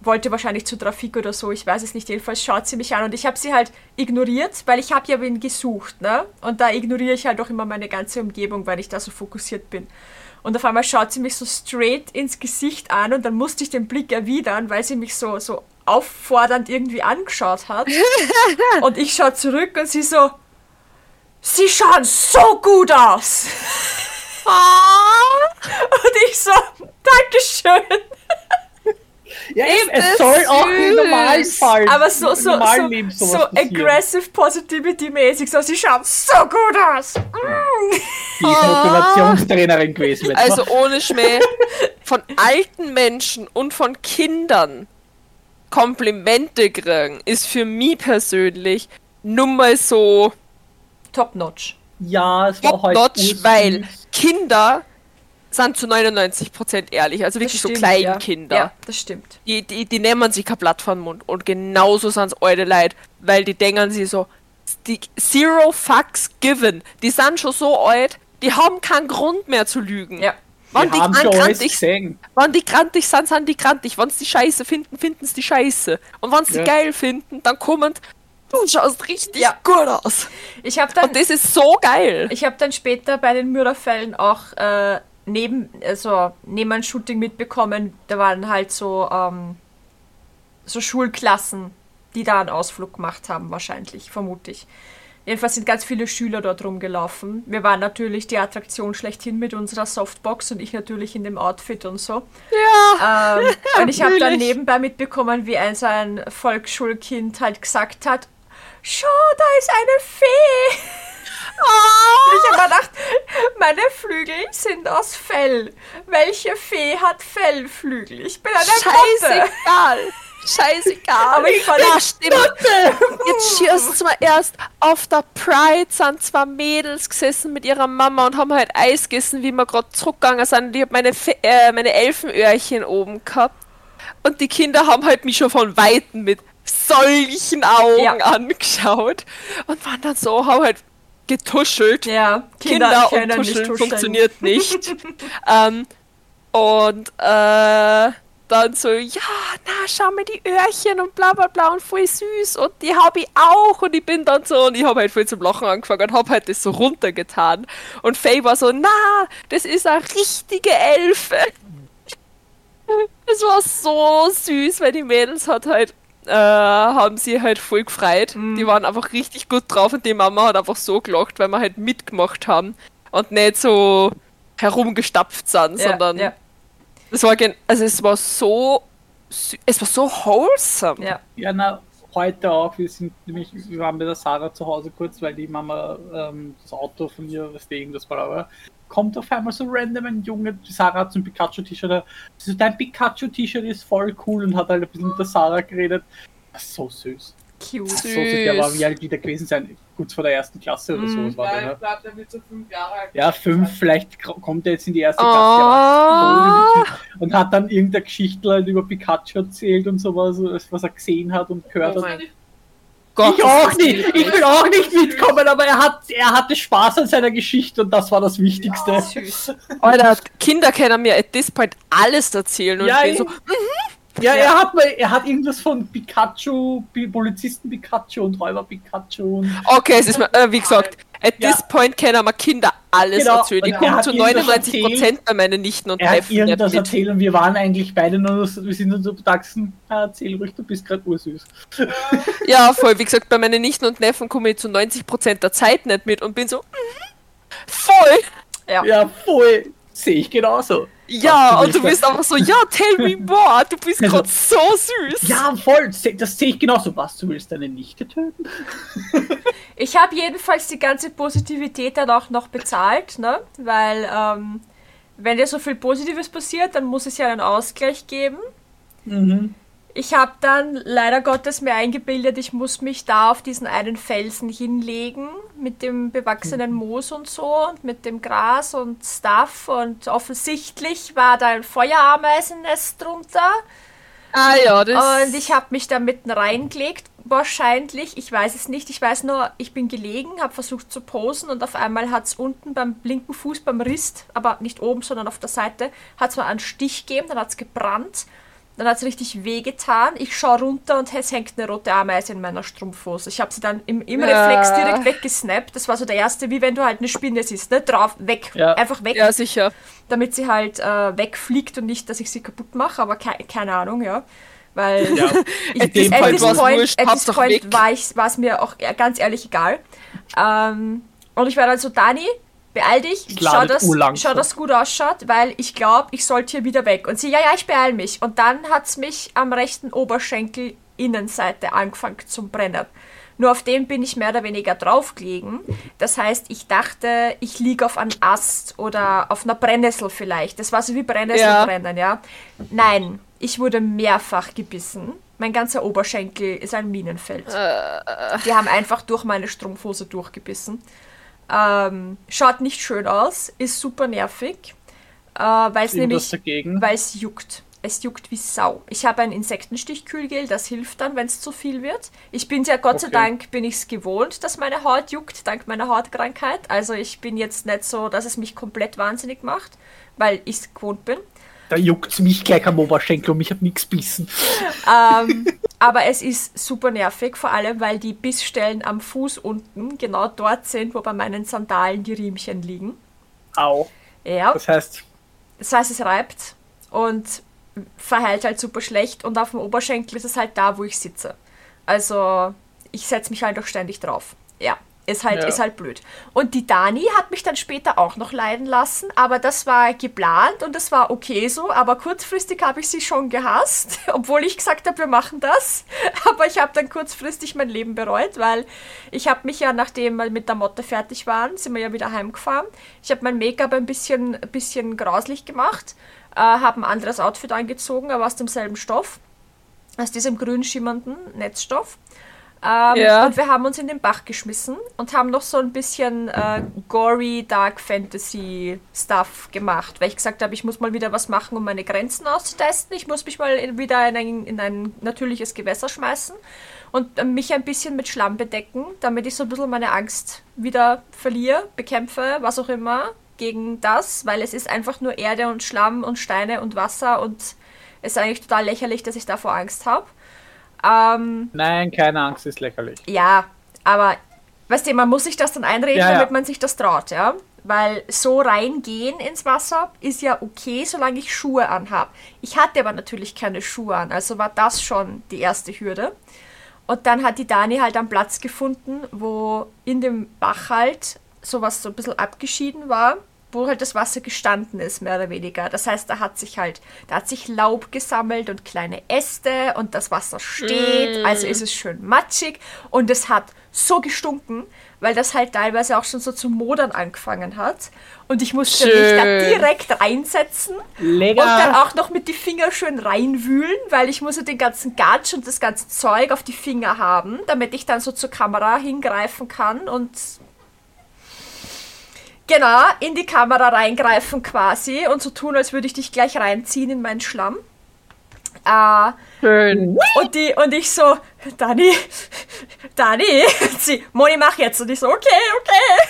wollte wahrscheinlich zu Trafik oder so, ich weiß es nicht, jedenfalls schaut sie mich an und ich habe sie halt ignoriert, weil ich habe ja wen gesucht, ne? Und da ignoriere ich halt auch immer meine ganze Umgebung, weil ich da so fokussiert bin. Und auf einmal schaut sie mich so straight ins Gesicht an und dann musste ich den Blick erwidern, weil sie mich so, so auffordernd irgendwie angeschaut hat. und ich schaue zurück und sie so, sie schauen so gut aus. und ich so, Dankeschön. Ja, eben, es soll auch im süß. normalen Fall. Aber so, so, so, so aggressive Positivity-mäßig, so, sie schauen so gut aus. Mm. Die ist Motivationstrainerin gewesen. Also ohne Schmäh. Von alten Menschen und von Kindern Komplimente kriegen, ist für mich persönlich nun mal so Top notch. ja, es war halt top-notch, ursüß. weil Kinder sind zu 99% ehrlich. Also wirklich so stimmt, Kleinkinder. Ja. ja, das stimmt. Die, die, die nehmen sich kein Blatt vor den Mund. Und genauso sind es alte Leute, weil die denken sie so, die zero fucks given. Die sind schon so alt, die haben keinen Grund mehr zu lügen. Ja. Wir die, haben schon alles grantig, gesehen. wenn die grantig sind, sind die grantig. Wenn sie die Scheiße finden, finden sie die Scheiße. Und wenn sie Ja. geil finden, dann kommen, du schaust richtig Ja. gut aus. Ich habe dann, Und das ist so geil. ich hab dann später bei den Myrafällen auch äh, neben, also neben ein Shooting mitbekommen, da waren halt so, ähm, so Schulklassen, die da einen Ausflug gemacht haben, wahrscheinlich, vermute ich. Jedenfalls sind ganz viele Schüler dort rumgelaufen. Wir waren natürlich die Attraktion schlechthin mit unserer Softbox und ich natürlich in dem Outfit und so. Ja. Ähm, und ich habe dann nebenbei mitbekommen, wie ein so ein Volksschulkind halt gesagt hat, Schau, da ist eine Fee. Ich habe gedacht, meine Flügel sind aus Fell. Welche Fee hat Fellflügel? Ich bin eine Motte. Scheißegal. Scheißegal. Aber ich fand- ja, stimmt. Jetzt schießt mal erst auf der Pride sind zwei Mädels gesessen mit ihrer Mama und haben halt Eis gegessen, wie wir gerade zurückgegangen sind. Und ich hab meine, Fe äh, meine Elfenöhrchen oben gehabt. Und die Kinder haben halt mich schon von Weitem mit solchen Augen Ja. angeschaut und waren dann so, haben halt getuschelt. Ja, Kinder, Kinder, und nicht Tuscheln tuscheln. funktioniert nicht. ähm, und äh, dann so, ja, na, schau mir die Öhrchen und bla bla bla und voll süß und die habe ich auch und ich bin dann so und ich habe halt voll zum Lachen angefangen und habe halt das so runtergetan und Faye war so, na, das ist eine richtige Elfe. Es war so süß, weil die Mädels hat halt äh, haben sie halt voll gefreut. Mhm. Die waren einfach richtig gut drauf und die Mama hat einfach so gelacht, weil wir halt mitgemacht haben und nicht so herumgestapft sind, Ja, sondern ja, es war gen also es war so es war so wholesome. ja. Ja, na, heute auch. Wir sind nämlich, wir waren bei der Sarah zu Hause kurz, weil die Mama ähm, das Auto von ihr, was irgendwas war, aber kommt auf einmal so random ein Junge, Sarah hat so ein Pikachu-T-Shirt, so dein Pikachu-T-Shirt ist voll cool und hat halt ein bisschen mit der Sarah geredet. Das ist so süß. Cute. So süß, der war wie alt wieder gewesen sein, kurz vor der ersten Klasse oder Mhm. so. war der, Ja, ne? ich glaube, der wird so fünf Jahre alt. Ja, fünf, vielleicht kommt er jetzt in die erste Oh. Klasse. so Und hat dann irgendeine Geschichte halt über Pikachu erzählt und sowas, was er gesehen hat und gehört Oh hat. Gott, Ich auch nicht, ich will auch nicht mitkommen, aber er, hat, er hatte Spaß an seiner Geschichte und das war das Wichtigste. Süß. Alter, Kinder können mir at this point alles erzählen und Ja, ich bin so, Ja, er hat mal, er hat irgendwas von Pikachu, Pi- Polizisten Pikachu und Räuber Pikachu und okay, es ist mir, äh, wie gesagt, at Ja. this point können mir Kinder alles Genau, erzählen. Ich und er komme hat zu irgendwas 99 Prozent bei meinen Nichten und er hat Neffen nicht irgendwas mit. erzählt und wir waren eigentlich beide nur, so- wir sind nur so dachsen, ah, erzähl ruhig, du bist gerade ursüß. Ja, voll. Wie gesagt, bei meinen Nichten und Neffen komme ich zu 90% der Zeit nicht mit und bin so, mhm, voll. Ja. Ja, voll, sehe ich genauso. Ja, Ach, du und du bist einfach so, ja, tell me more. Du bist Also- gerade so süß. Ja, voll, das sehe ich genauso. Was, du willst deine Nichte töten? Ich habe jedenfalls die ganze Positivität dann auch noch bezahlt, ne? Weil, ähm, wenn dir so viel Positives passiert, dann muss es ja einen Ausgleich geben. Mhm. Ich habe dann leider Gottes mir eingebildet, ich muss mich da auf diesen einen Felsen hinlegen mit dem bewachsenen Moos und so und mit dem Gras und Stuff und offensichtlich war da ein Feuerameisennest drunter Ah ja, das... und ich habe mich da mitten reingelegt, wahrscheinlich, ich weiß es nicht, ich weiß nur, ich bin gelegen, habe versucht zu posen und auf einmal hat es unten beim linken Fuß, beim Rist, aber nicht oben, sondern auf der Seite, hat es mal einen Stich gegeben, dann hat es gebrannt, dann hat es richtig wehgetan, ich schaue runter und es hängt eine rote Ameise in meiner Strumpfhose. Ich habe sie dann im, im Ja. Reflex direkt weggesnappt, das war so der erste, wie wenn du halt eine Spinne siehst, ne, drauf, weg, Ja. einfach weg ja, sicher. damit sie halt äh, wegfliegt und nicht, dass ich sie kaputt mache, aber ke keine Ahnung, ja. Weil Ja, at this at point this point, at this point war es mir auch e- ganz ehrlich egal. Ähm, und ich war dann so, Dani, beeil dich, Es schau dass, schau, dass gut ausschaut, weil ich glaube, ich sollte hier wieder weg. Und sie, ja, ja, ich beeil mich. Und dann hat es mich am rechten Oberschenkel Innenseite angefangen zum Brennen. Nur auf dem bin ich mehr oder weniger draufgelegen. Das heißt, ich dachte, ich liege auf einem Ast oder auf einer Brennnessel vielleicht. Das war so wie Brennnesselbrennen, ja. Nein, ich wurde mehrfach gebissen. Mein ganzer Oberschenkel ist ein Minenfeld. Die haben einfach durch meine Strumpfhose durchgebissen. Ähm, schaut nicht schön aus, ist super nervig, äh, weil es nämlich weil es juckt. Es juckt wie Sau. Ich habe ein Insektenstichkühlgel, das hilft dann, wenn es zu viel wird. Ich bin ja Gott sei Okay. Dank bin ich es gewohnt, dass meine Haut juckt, dank meiner Hautkrankheit. Also ich bin jetzt nicht so, dass es mich komplett wahnsinnig macht, weil ich es gewohnt bin. Da juckt's mich gleich am Oberschenkel und mich hat nichts bissen. Ähm, aber es ist super nervig, vor allem weil die Bissstellen am Fuß unten genau dort sind, wo bei meinen Sandalen die Riemchen liegen. Au. Ja, Das heißt, das heißt, es reibt und verheilt halt super schlecht und auf dem Oberschenkel ist es halt da, wo ich sitze. Also ich setze mich halt auch ständig drauf. Ja, Ist halt, Ja. ist halt blöd. Und die Dani hat mich dann später auch noch leiden lassen, aber das war geplant und das war okay so. Aber kurzfristig habe ich sie schon gehasst, obwohl ich gesagt habe, wir machen das. Aber ich habe dann kurzfristig mein Leben bereut, weil ich habe mich ja, nachdem wir mit der Motte fertig waren, sind wir ja wieder heimgefahren. Ich habe mein Make-up ein bisschen, ein bisschen grauslich gemacht, äh, habe ein anderes Outfit angezogen, aber aus demselben Stoff, aus diesem grün schimmernden Netzstoff. Ähm, Ja. Und wir haben uns in den Bach geschmissen und haben noch so ein bisschen äh, gory Dark Fantasy Stuff gemacht, weil ich gesagt habe, ich muss mal wieder was machen, um meine Grenzen auszutesten. Ich muss mich mal in, wieder in ein, in ein natürliches Gewässer schmeißen und äh, mich ein bisschen mit Schlamm bedecken, damit ich so ein bisschen meine Angst wieder verliere, bekämpfe, was auch immer, gegen das, weil es ist einfach nur Erde und Schlamm und Steine und Wasser und es ist eigentlich total lächerlich, dass ich davor Angst habe. Ähm, Nein, keine Angst, ist lächerlich. ja, aber weißt du, man muss sich das dann einreden, Ja, ja. damit man sich das traut, ja. Weil so reingehen ins Wasser ist ja okay, solange ich Schuhe anhabe. Ich hatte aber natürlich keine Schuhe an, also war das schon die erste Hürde. Und dann hat die Dani halt einen Platz gefunden, wo in dem Bach halt sowas so ein bisschen abgeschieden war, wo halt das Wasser gestanden ist, mehr oder weniger. Das heißt, da hat sich halt, da hat sich Laub gesammelt und kleine Äste und das Wasser steht, also ist es schön matschig und es hat so gestunken, weil das halt teilweise auch schon so zu modern angefangen hat. Und ich musste mich da Schön. direkt reinsetzen Lecker. und dann auch noch mit die Finger schön reinwühlen, weil ich muss ja den ganzen Gatsch und das ganze Zeug auf die Finger haben, damit ich dann so zur Kamera hingreifen kann und genau in die Kamera reingreifen quasi und so tun, als würde ich dich gleich reinziehen in meinen Schlamm. Äh, Schön. und, die, und ich so, Dani, Dani, sie, Moni, mach jetzt. Und ich so, okay, okay.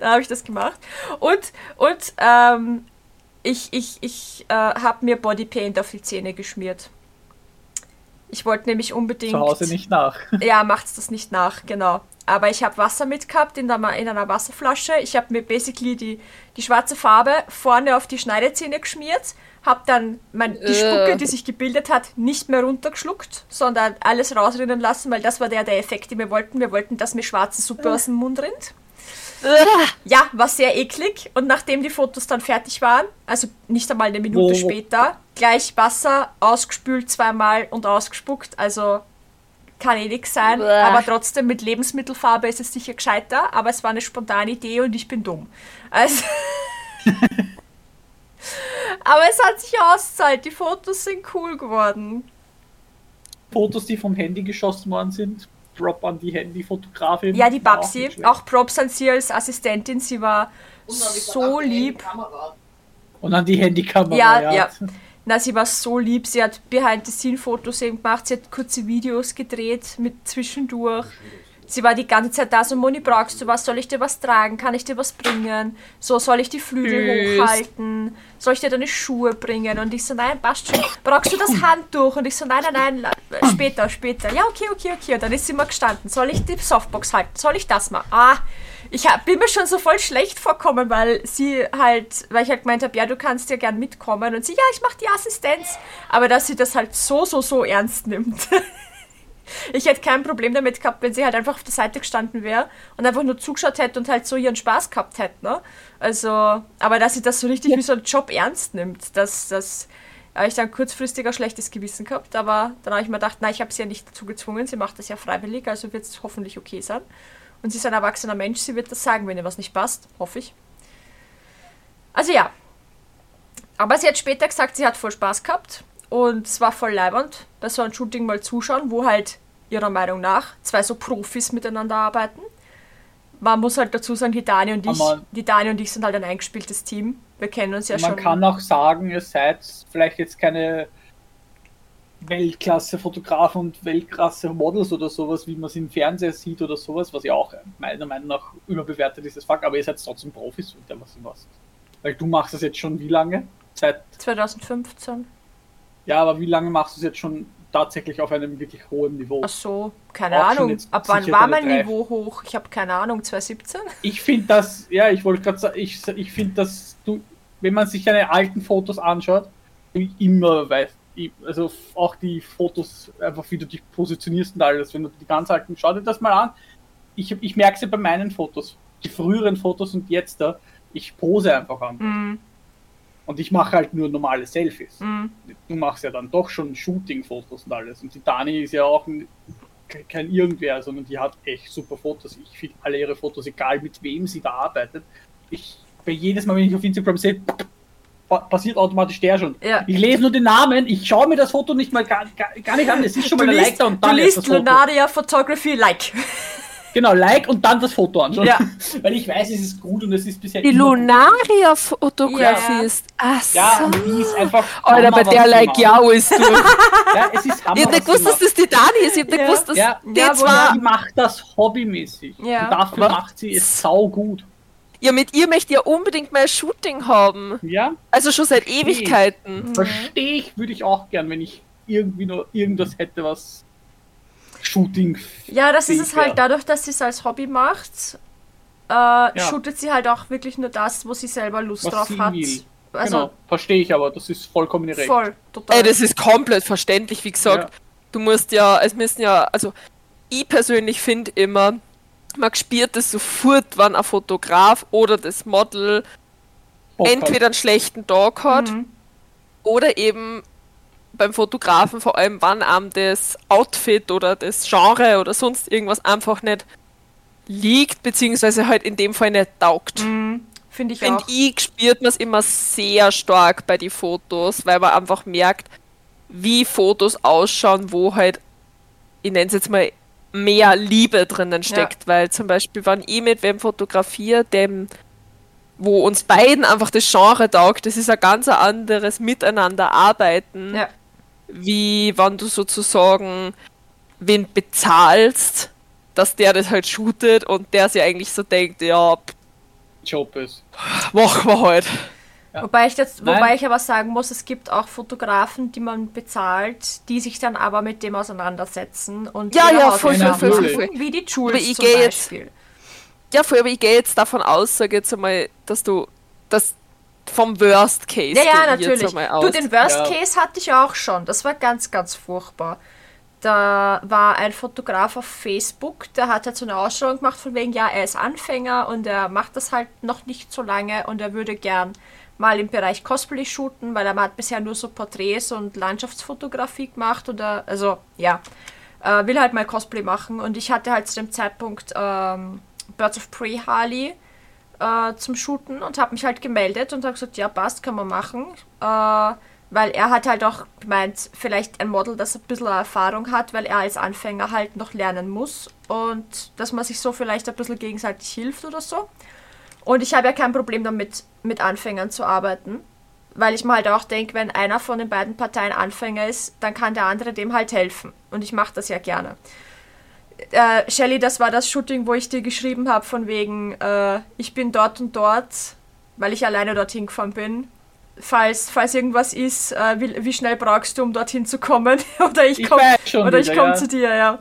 Dann habe ich das gemacht. Und, und ähm, ich, ich, ich äh, habe mir Bodypaint auf die Zähne geschmiert. Ich wollte nämlich unbedingt. Zu Hause nicht nach. Ja, macht's das nicht nach, genau. Aber ich habe Wasser mitgehabt in, der, in einer Wasserflasche. Ich habe mir basically die, die schwarze Farbe vorne auf die Schneidezähne geschmiert, habe dann mein, die Äh. Spucke, die sich gebildet hat, nicht mehr runtergeschluckt, sondern alles rausrinnen lassen, weil das war der, der Effekt, den wir wollten. Wir wollten, dass mir schwarze Suppe aus dem Mund rinnt. Ja, war sehr eklig. Und nachdem die Fotos dann fertig waren, also nicht einmal eine Minute Wo- später, gleich Wasser ausgespült zweimal und ausgespuckt. Also kann eh nix sein. Bäh. Aber trotzdem mit Lebensmittelfarbe ist es sicher gescheiter. Aber es war eine spontane Idee und ich bin dumm. Also. aber es hat sich ausgezahlt. Die Fotos sind cool geworden. Fotos, die vom Handy geschossen worden sind. Drop an die Handyfotografin. Ja, die auch Babsi, schlecht. auch Props an sie als Assistentin. Sie war so lieb. Und an die Handykamera. Ja, ja. Na, sie war so lieb. Sie hat Behind-the-Scene-Fotos eben gemacht. Sie hat kurze Videos gedreht mit zwischendurch. Sie war die ganze Zeit da so, Moni, brauchst du was? Soll ich dir was tragen? Kann ich dir was bringen? So, soll ich die Flügel Süß. hochhalten? Soll ich dir deine Schuhe bringen? Und ich so, nein, passt schon. Brauchst du das Handtuch? Und ich so, nein, nein, nein, später, später. Ja, okay, okay, okay. Und dann ist sie mal gestanden. Soll ich die Softbox halten? Soll ich das mal? Ah, ich hab, bin mir schon so voll schlecht vorkommen, weil sie halt, weil ich halt gemeint habe, ja, du kannst ja gern mitkommen. Und sie, ja, ich mach die Assistenz. Aber dass sie das halt so, so, so ernst nimmt. Ich hätte kein Problem damit gehabt, wenn sie halt einfach auf der Seite gestanden wäre und einfach nur zugeschaut hätte und halt so ihren Spaß gehabt hätte, ne? Also, aber dass sie das so richtig wie so einen Job ernst nimmt, das, das habe ich dann kurzfristig ein schlechtes Gewissen gehabt, aber dann habe ich mir gedacht, nein, ich habe sie ja nicht dazu gezwungen, sie macht das ja freiwillig, also wird es hoffentlich okay sein. Und sie ist ein erwachsener Mensch, sie wird das sagen, wenn ihr was nicht passt, hoffe ich. Also ja. Aber sie hat später gesagt, sie hat voll Spaß gehabt und es war voll leibend, bei so einem Shooting mal zuschauen, wo halt ihrer Meinung nach zwei so Profis miteinander arbeiten. Man muss halt dazu sagen, die Dani und ich, Aber- die Dani und ich sind halt ein eingespieltes Team. Wir kennen uns ja Man schon. kann auch sagen, ihr seid vielleicht jetzt keine Weltklasse-Fotografen und Weltklasse-Models oder sowas, wie man es im Fernseher sieht oder sowas, was ja auch meiner Meinung nach überbewertet ist, das Fakt, aber ihr seid trotzdem Profis und der was ihr was. Weil du machst das jetzt schon wie lange? Seit, 2015. ja, aber wie lange machst du es jetzt schon tatsächlich auf einem wirklich hohen Niveau? Ach so, keine Auch Ahnung. Ab wann war mein drei. Niveau hoch? Ich habe keine Ahnung, 2017? Ich finde das, ja, ich wollte gerade sagen, ich, ich finde, dass du, wenn man sich deine alten Fotos anschaut, immer weißt, also auch die Fotos, einfach wie du dich positionierst und alles, wenn du die ganz alten, schau dir das mal an. ich, ich merke es ja bei meinen Fotos, die früheren Fotos und jetzt da, ich pose einfach an. Mhm. Und ich mache halt nur normale Selfies. Mhm. Du machst ja dann doch schon Shooting-Fotos und alles. Und die Dani ist ja auch ein, kein Irgendwer, sondern die hat echt super Fotos. Ich finde alle ihre Fotos, egal mit wem sie da arbeitet. Ich, bei jedes Mal, wenn ich auf Instagram sehe, passiert automatisch der schon. Ja. Ich lese nur den Namen, ich schaue mir das Foto nicht mal gar, gar, gar nicht an. Es ist schon Du mal ein liest, Like da und du dann erst liest das Foto. Lunaria Photography Like. Genau, Like und dann das Foto anschauen. Ja. Weil ich weiß, es ist gut und es ist bisher Die immer gut. Lunaria-Fotografie Ja. ist. Ach so. Ja, die ist einfach. Alter, bei der like ja ist du. Ja, es ist Hammer. Ich hab nicht gewusst, dass das die Dani ist. Ich hab nicht Ja. gewusst, dass Ja. die Ja, zwar. Die macht das hobbymäßig. Ja. Und dafür Aber- macht sie es sau gut. Ja, mit ihr möchte ich ja unbedingt mal ein Shooting haben. Ja, Also schon seit Ewigkeiten. verstehe ich, würde ich auch gern, wenn ich irgendwie nur irgendwas hätte, was Shooting. Ja, das ist es halt dadurch, dass sie es als Hobby macht. Äh, shootet sie halt auch wirklich nur das, wo sie selber Lust Was drauf sie hat. will. Also genau, verstehe ich aber, das ist vollkommen recht. voll, total. Ey, das ist komplett verständlich, wie gesagt. Ja. Du musst ja, es müssen ja, also ich persönlich finde immer, man spürt es sofort, wann ein Fotograf oder das Model hat. entweder einen schlechten Tag hat Mhm. oder eben beim Fotografen vor allem, wann einem das Outfit oder das Genre oder sonst irgendwas einfach nicht liegt, beziehungsweise halt in dem Fall nicht taugt. Mhm. Finde ich Finde auch. ich, spürt man es immer sehr stark bei den Fotos, weil man einfach merkt, wie Fotos ausschauen, wo halt, ich nenne es jetzt mal, mehr Liebe drinnen steckt. Weil zum Beispiel, wenn ich mit wem fotografiere, dem, wo uns beiden einfach das Genre taugt, das ist ein ganz anderes Miteinander arbeiten, Ja. wie wenn du sozusagen wen bezahlst, dass der das halt shootet und der sich eigentlich so denkt, ja, Job ist. machen wir halt. Wobei ich, jetzt, Nein. wobei ich aber sagen muss, es gibt auch Fotografen, die man bezahlt, die sich dann aber mit dem auseinandersetzen und Ja, ja, voll, voll, voll, voll. wie die Jules ich zum geh jetzt- Beispiel. Ja, voll, aber ich gehe jetzt davon aus, sag jetzt einmal, dass du das vom Worst Case Ja, ja, natürlich. Jetzt einmal aus. Du, den Worst Ja. Case hatte ich auch schon. Das war ganz, ganz furchtbar. Da war ein Fotograf auf Facebook, der hat halt so eine Ausstellung gemacht, von wegen, ja, er ist Anfänger und er macht das halt noch nicht so lange und er würde gern mal im Bereich Cosplay shooten, weil er hat bisher nur so Porträts und Landschaftsfotografie gemacht oder, also, ja, äh, will halt mal Cosplay machen und ich hatte halt zu dem Zeitpunkt ähm, Birds of Prey Harley äh, zum Shooten und habe mich halt gemeldet und habe gesagt, ja, passt, kann man machen. Äh, weil er hat halt auch gemeint, vielleicht ein Model, das ein bisschen Erfahrung hat, weil er als Anfänger halt noch lernen muss und dass man sich so vielleicht ein bisschen gegenseitig hilft oder so. Und ich habe ja kein Problem damit, mit Anfängern zu arbeiten, weil ich mir halt auch denke, wenn einer von den beiden Parteien Anfänger ist, dann kann der andere dem halt helfen. Und ich mache das ja gerne äh, Shelly, das war das Shooting, wo ich dir geschrieben habe, von wegen, äh, ich bin dort und dort, weil ich alleine dorthin gefahren bin. Falls, falls irgendwas ist, äh, wie, wie schnell brauchst du, um dorthin zu kommen? oder ich komme oder ich komme ja. zu dir, ja.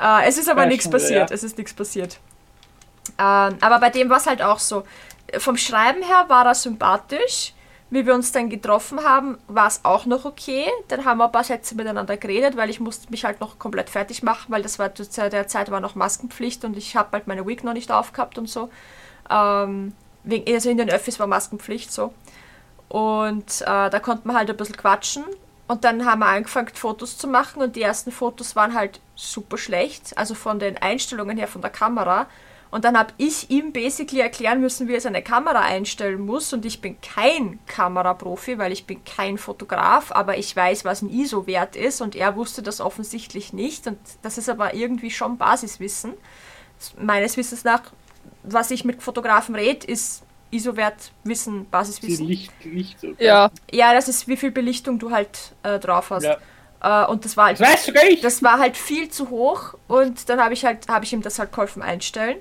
Äh, es ist aber nichts schon wieder, passiert. ja. Es ist nichts passiert. Ähm, aber bei dem war es halt auch so. Vom Schreiben her war er sympathisch. Wie wir uns dann getroffen haben, war es auch noch okay. Dann haben wir ein paar Sätze miteinander geredet, weil ich musste mich halt noch komplett fertig machen, weil das war zu der Zeit war noch Maskenpflicht und ich habe halt meine Wig noch nicht aufgehabt und so. Ähm, also in den Öffis war Maskenpflicht so. Und äh, da konnte man halt ein bisschen quatschen. Und dann haben wir angefangen, Fotos zu machen. Und die ersten Fotos waren halt super schlecht. Also von den Einstellungen her von der Kamera. Und dann habe ich ihm basically erklären müssen, wie er seine Kamera einstellen muss. Und ich bin kein Kameraprofi, weil ich bin kein Fotograf. Aber ich weiß, was ein ISO-Wert ist. Und er wusste das offensichtlich nicht. Und das ist aber irgendwie schon Basiswissen. Meines Wissens nach, was ich mit Fotografen rede, ist ISO-Wert, Wissen, Die Basiswissen. Licht, Licht. so. Ja, Ja, das ist, wie viel Belichtung du halt äh, drauf hast. Ja. Äh, und das war halt, Das das war halt viel zu hoch und dann habe ich halt, habe ich ihm das halt geholfen einstellen.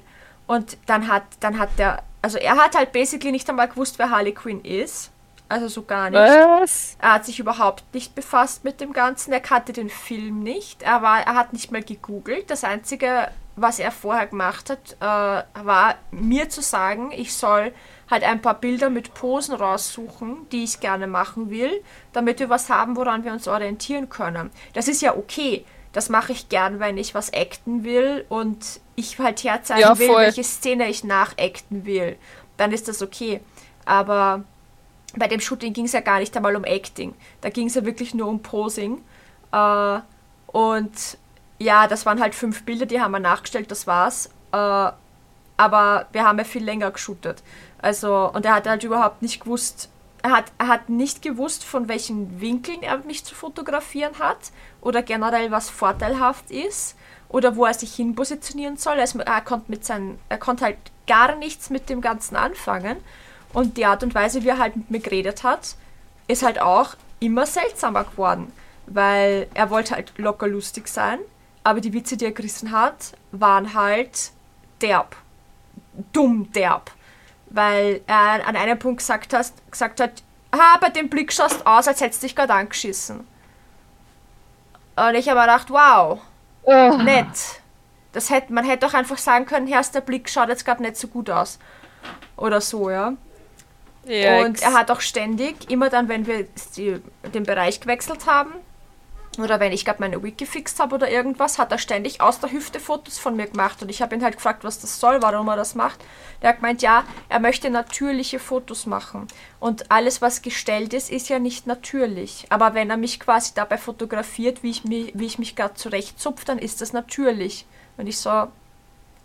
Und dann hat, dann hat der, also er hat halt basically nicht einmal gewusst, wer Harley Quinn ist. Also so gar nicht. was? Er hat sich überhaupt nicht befasst mit dem Ganzen. Er kannte den Film nicht. Er, war, er hat nicht mal gegoogelt. Das Einzige, was er vorher gemacht hat, äh, war mir zu sagen, ich soll halt ein paar Bilder mit Posen raussuchen, die ich gerne machen will, damit wir was haben, woran wir uns orientieren können. Das ist ja okay. Das mache ich gern, wenn ich was acten will und ich halt herzeigen Ja, will, welche Szene ich nachacten will. Dann ist das okay. Aber bei dem Shooting ging es ja gar nicht einmal um Acting. Da ging es ja wirklich nur um Posing. Äh, und ja, das waren halt fünf Bilder, die haben wir nachgestellt, das war's. Äh, aber wir haben ja viel länger geshootet. Also, und er hat halt überhaupt nicht gewusst, er hat, er hat nicht gewusst, von welchen Winkeln er mich zu fotografieren hat oder generell was vorteilhaft ist oder wo er sich hin positionieren soll. Also, er, konnte mit seinen, er konnte halt gar nichts mit dem Ganzen anfangen. Und die Art und Weise, wie er halt mit mir geredet hat, ist halt auch immer seltsamer geworden. Weil er wollte halt locker lustig sein, aber die Witze, die er gerissen hat, waren halt derb. Dumm derb. Weil er an einem Punkt gesagt hat, gesagt hat ah, bei dem Blick schaust aus, als hättest du dich gerade angeschissen. Und ich habe mir gedacht, wow, nett. Das hätte, man hätte auch einfach sagen können, Herr, der Blick schaut jetzt gerade nicht so gut aus. Oder so, ja. Und er hat auch ständig, immer dann, wenn wir die, den Bereich gewechselt haben, oder wenn ich gerade meine Wig gefixt habe oder irgendwas, hat er ständig aus der Hüfte Fotos von mir gemacht. Und ich habe ihn halt gefragt, was das soll, warum er das macht. Der hat gemeint, ja, er möchte natürliche Fotos machen. Und alles, was gestellt ist, ist ja nicht natürlich. Aber wenn er mich quasi dabei fotografiert, wie ich mich, wie ich mich gerade zurechtzupfe, dann ist das natürlich. Und ich so,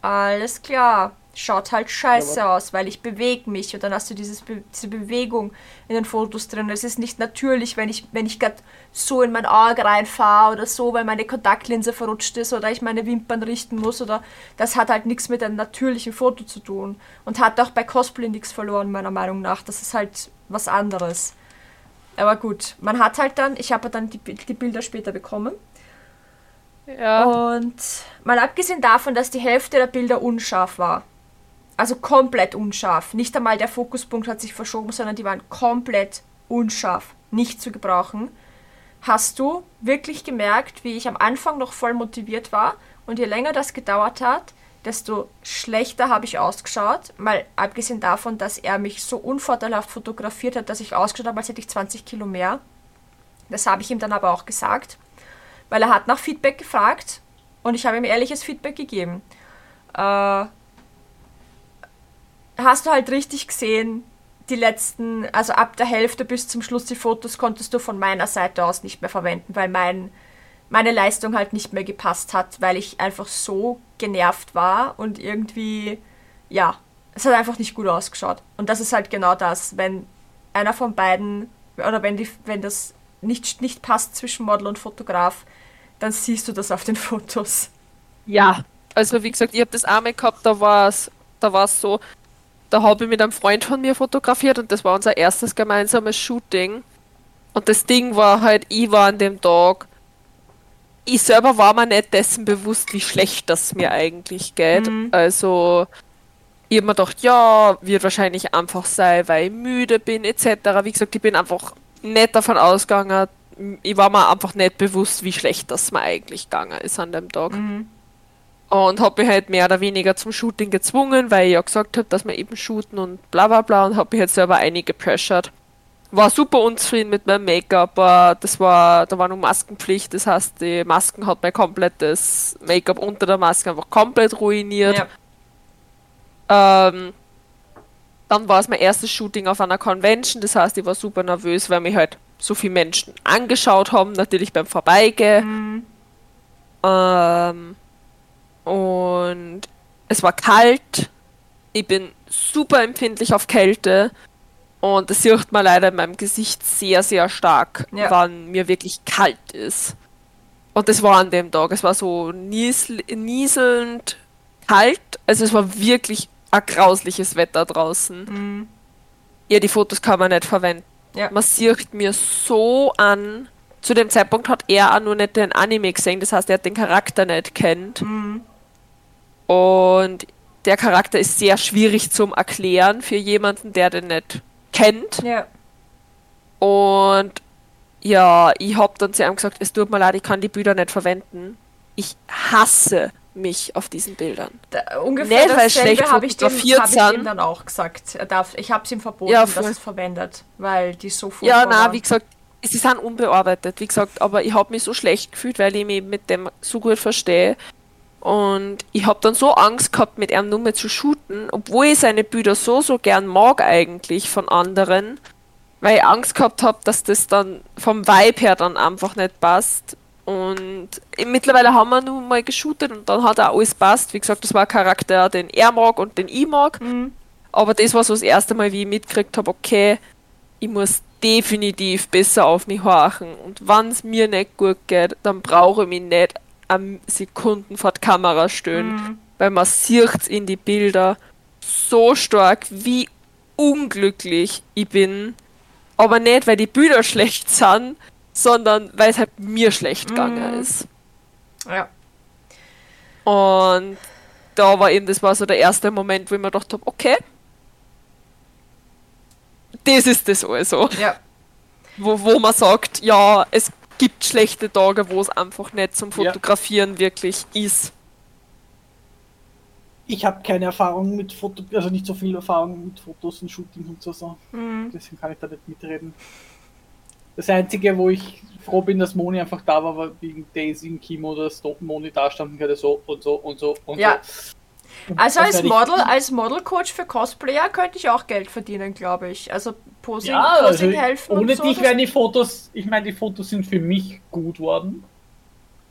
alles klar, schaut halt scheiße aus, weil ich bewege mich und dann hast du dieses Be diese Bewegung in den Fotos drin. Es ist nicht natürlich, wenn ich, wenn ich gerade so in mein Auge reinfahre oder so, weil meine Kontaktlinse verrutscht ist oder ich meine Wimpern richten muss oder das hat halt nichts mit einem natürlichen Foto zu tun und hat auch bei Cosplay nichts verloren, meiner Meinung nach. Das ist halt was anderes. Aber gut, man hat halt dann, ich habe dann die, die Bilder später bekommen Ja. und mal abgesehen davon, dass die Hälfte der Bilder unscharf war. Also komplett unscharf. Nicht einmal der Fokuspunkt hat sich verschoben, sondern die waren komplett unscharf. Nicht zu gebrauchen. Hast du wirklich gemerkt, wie ich am Anfang noch voll motiviert war und je länger das gedauert hat, desto schlechter habe ich ausgeschaut. Mal abgesehen davon, dass er mich so unvorteilhaft fotografiert hat, dass ich ausgeschaut habe, als hätte ich 20 Kilo mehr. Das habe ich ihm dann aber auch gesagt, weil er hat nach Feedback gefragt und ich habe ihm ehrliches Feedback gegeben. Äh, hast du halt richtig gesehen, die letzten, also ab der Hälfte bis zum Schluss die Fotos konntest du von meiner Seite aus nicht mehr verwenden, weil mein, meine Leistung halt nicht mehr gepasst hat, weil ich einfach so genervt war und irgendwie, ja, es hat einfach nicht gut ausgeschaut. Und das ist halt genau das, wenn einer von beiden, oder wenn, die, wenn das nicht, nicht passt zwischen Model und Fotograf, dann siehst du das auf den Fotos. Ja. Also wie gesagt, ich habe das einmal gehabt, da war es da war's so, da habe ich mit einem Freund von mir fotografiert und das war unser erstes gemeinsames Shooting. Und das Ding war halt, ich war an dem Tag, ich selber war mir nicht dessen bewusst, wie schlecht das mir eigentlich geht. Also ich habe mir gedacht, ja, wird wahrscheinlich einfach sein, weil ich müde bin etc. Wie gesagt, ich bin einfach nicht davon ausgegangen, ich war mir einfach nicht bewusst, wie schlecht das mir eigentlich gegangen ist an dem Tag. Und habe mich halt mehr oder weniger zum Shooting gezwungen, weil ich ja gesagt habe, dass wir eben shooten und bla bla bla und habe mich halt selber eingepressured. War super unzufrieden mit meinem Make-up, aber das war, da war nur Maskenpflicht, das heißt, die Masken hat mein komplettes Make-up unter der Maske einfach komplett ruiniert. Ähm, dann war es mein erstes Shooting auf einer Convention, das heißt, ich war super nervös, weil mich halt so viele Menschen angeschaut haben, natürlich beim Vorbeigehen. Ähm, und es war kalt. Ich bin super empfindlich auf Kälte. Und das sieht man leider in meinem Gesicht sehr, sehr stark, Ja. wann mir wirklich kalt ist. Und das war an dem Tag. Es war so niesel nieselnd kalt. Also es war wirklich ein grausliches Wetter draußen. Ja, die Fotos kann man nicht verwenden. Ja. Man sieht mir so an. Zu dem Zeitpunkt hat er auch nur nicht den Anime gesehen, das heißt, er hat den Charakter nicht kennt. Und der Charakter ist sehr schwierig zum Erklären für jemanden, der den nicht kennt. Ja. Und ja, ich hab dann zu ihm gesagt, es tut mir leid, ich kann die Bilder nicht verwenden. Ich hasse mich auf diesen Bildern. Da, ungefähr Nicht, weil schlecht habe ich, dem- hab ich dem dann auch gesagt. Er darf, ich habe es ihm verboten, Ja, dass es verwendet, weil die so Ja, furchtbar na, waren. wie gesagt, sie sind unbearbeitet, wie gesagt, aber ich habe mich so schlecht gefühlt, weil ich mich mit dem so gut verstehe. Und ich habe dann so Angst gehabt, mit ihm nur mehr zu shooten, obwohl ich seine Bilder so, so gern mag eigentlich von anderen, weil ich Angst gehabt habe, dass das dann vom Vibe her dann einfach nicht passt. Und mittlerweile haben wir nun mal geshootet und dann hat auch alles passt. Wie gesagt, das war ein Charakter, den er mag und den ich mag. Mhm. Aber das war so das erste Mal, wie ich mitgekriegt habe, okay, ich muss definitiv besser auf mich horchen. Und wenn es mir nicht gut geht, dann brauche ich mich nicht am Sekunden vor die Kamera stehen. Mhm. Weil man sieht in die Bilder so stark, wie unglücklich ich bin. Aber nicht, weil die Bilder schlecht sind, sondern weil es halt mir schlecht gegangen Mhm. ist. Ja. Und da war eben, das war so der erste Moment, wo ich mir gedacht habe, okay, das ist das also. Ja. Wo, wo man sagt, ja, es gibt schlechte Tage, wo es einfach nicht zum Fotografieren wirklich ist. Ich habe keine Erfahrung mit Foto, also nicht so viel Erfahrung mit Fotos und Shooting und so, so. Mhm. Deswegen kann ich da nicht mitreden. Das Einzige, wo ich froh bin, dass Moni einfach da war, war wegen Daisy und Kimo, dass Moni da stand und gerade so und so und so und Ja. so. Also als Model, als Modelcoach für Cosplayer könnte ich auch Geld verdienen, glaube ich. Also Posing, Ja, also Posing helfen ohne so. dich wären die Fotos, ich meine, die Fotos sind für mich gut worden.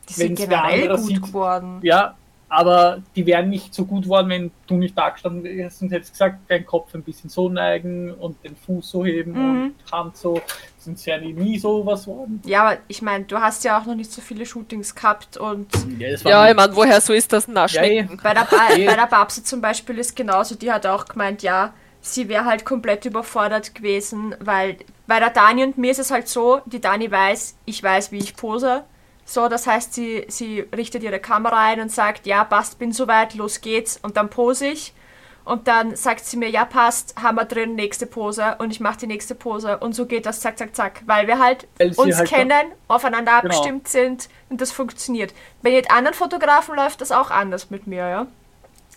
die sind generell gut sieht. geworden. Ja, aber die wären nicht so gut worden, wenn du nicht da gestanden wärst und hättest gesagt, deinen Kopf ein bisschen so neigen und den Fuß so heben Mhm. und Hand so. Sonst wären die nie so was worden. Ja, aber ich meine, du hast ja auch noch nicht so viele Shootings gehabt und Ja, Ja, ich meine, woher so ist das nach Ja, eh. bei der, ba Eh. bei der Babsi zum Beispiel ist genauso, die hat auch gemeint, ja, sie wäre halt komplett überfordert gewesen, weil bei der Dani und mir ist es halt so, die Dani weiß, ich weiß, wie ich pose. So, das heißt, sie, sie richtet ihre Kamera ein und sagt, ja, passt, bin soweit, los geht's. Und dann pose ich. Und dann sagt sie mir, ja, passt, haben wir drin, nächste Pose. Und ich mache die nächste Pose. Und so geht das zack, zack, zack. Weil wir halt Weil uns halt kennen, aufeinander Genau. abgestimmt sind und das funktioniert. Bei jedem anderen Fotografen läuft das auch anders mit mir, ja.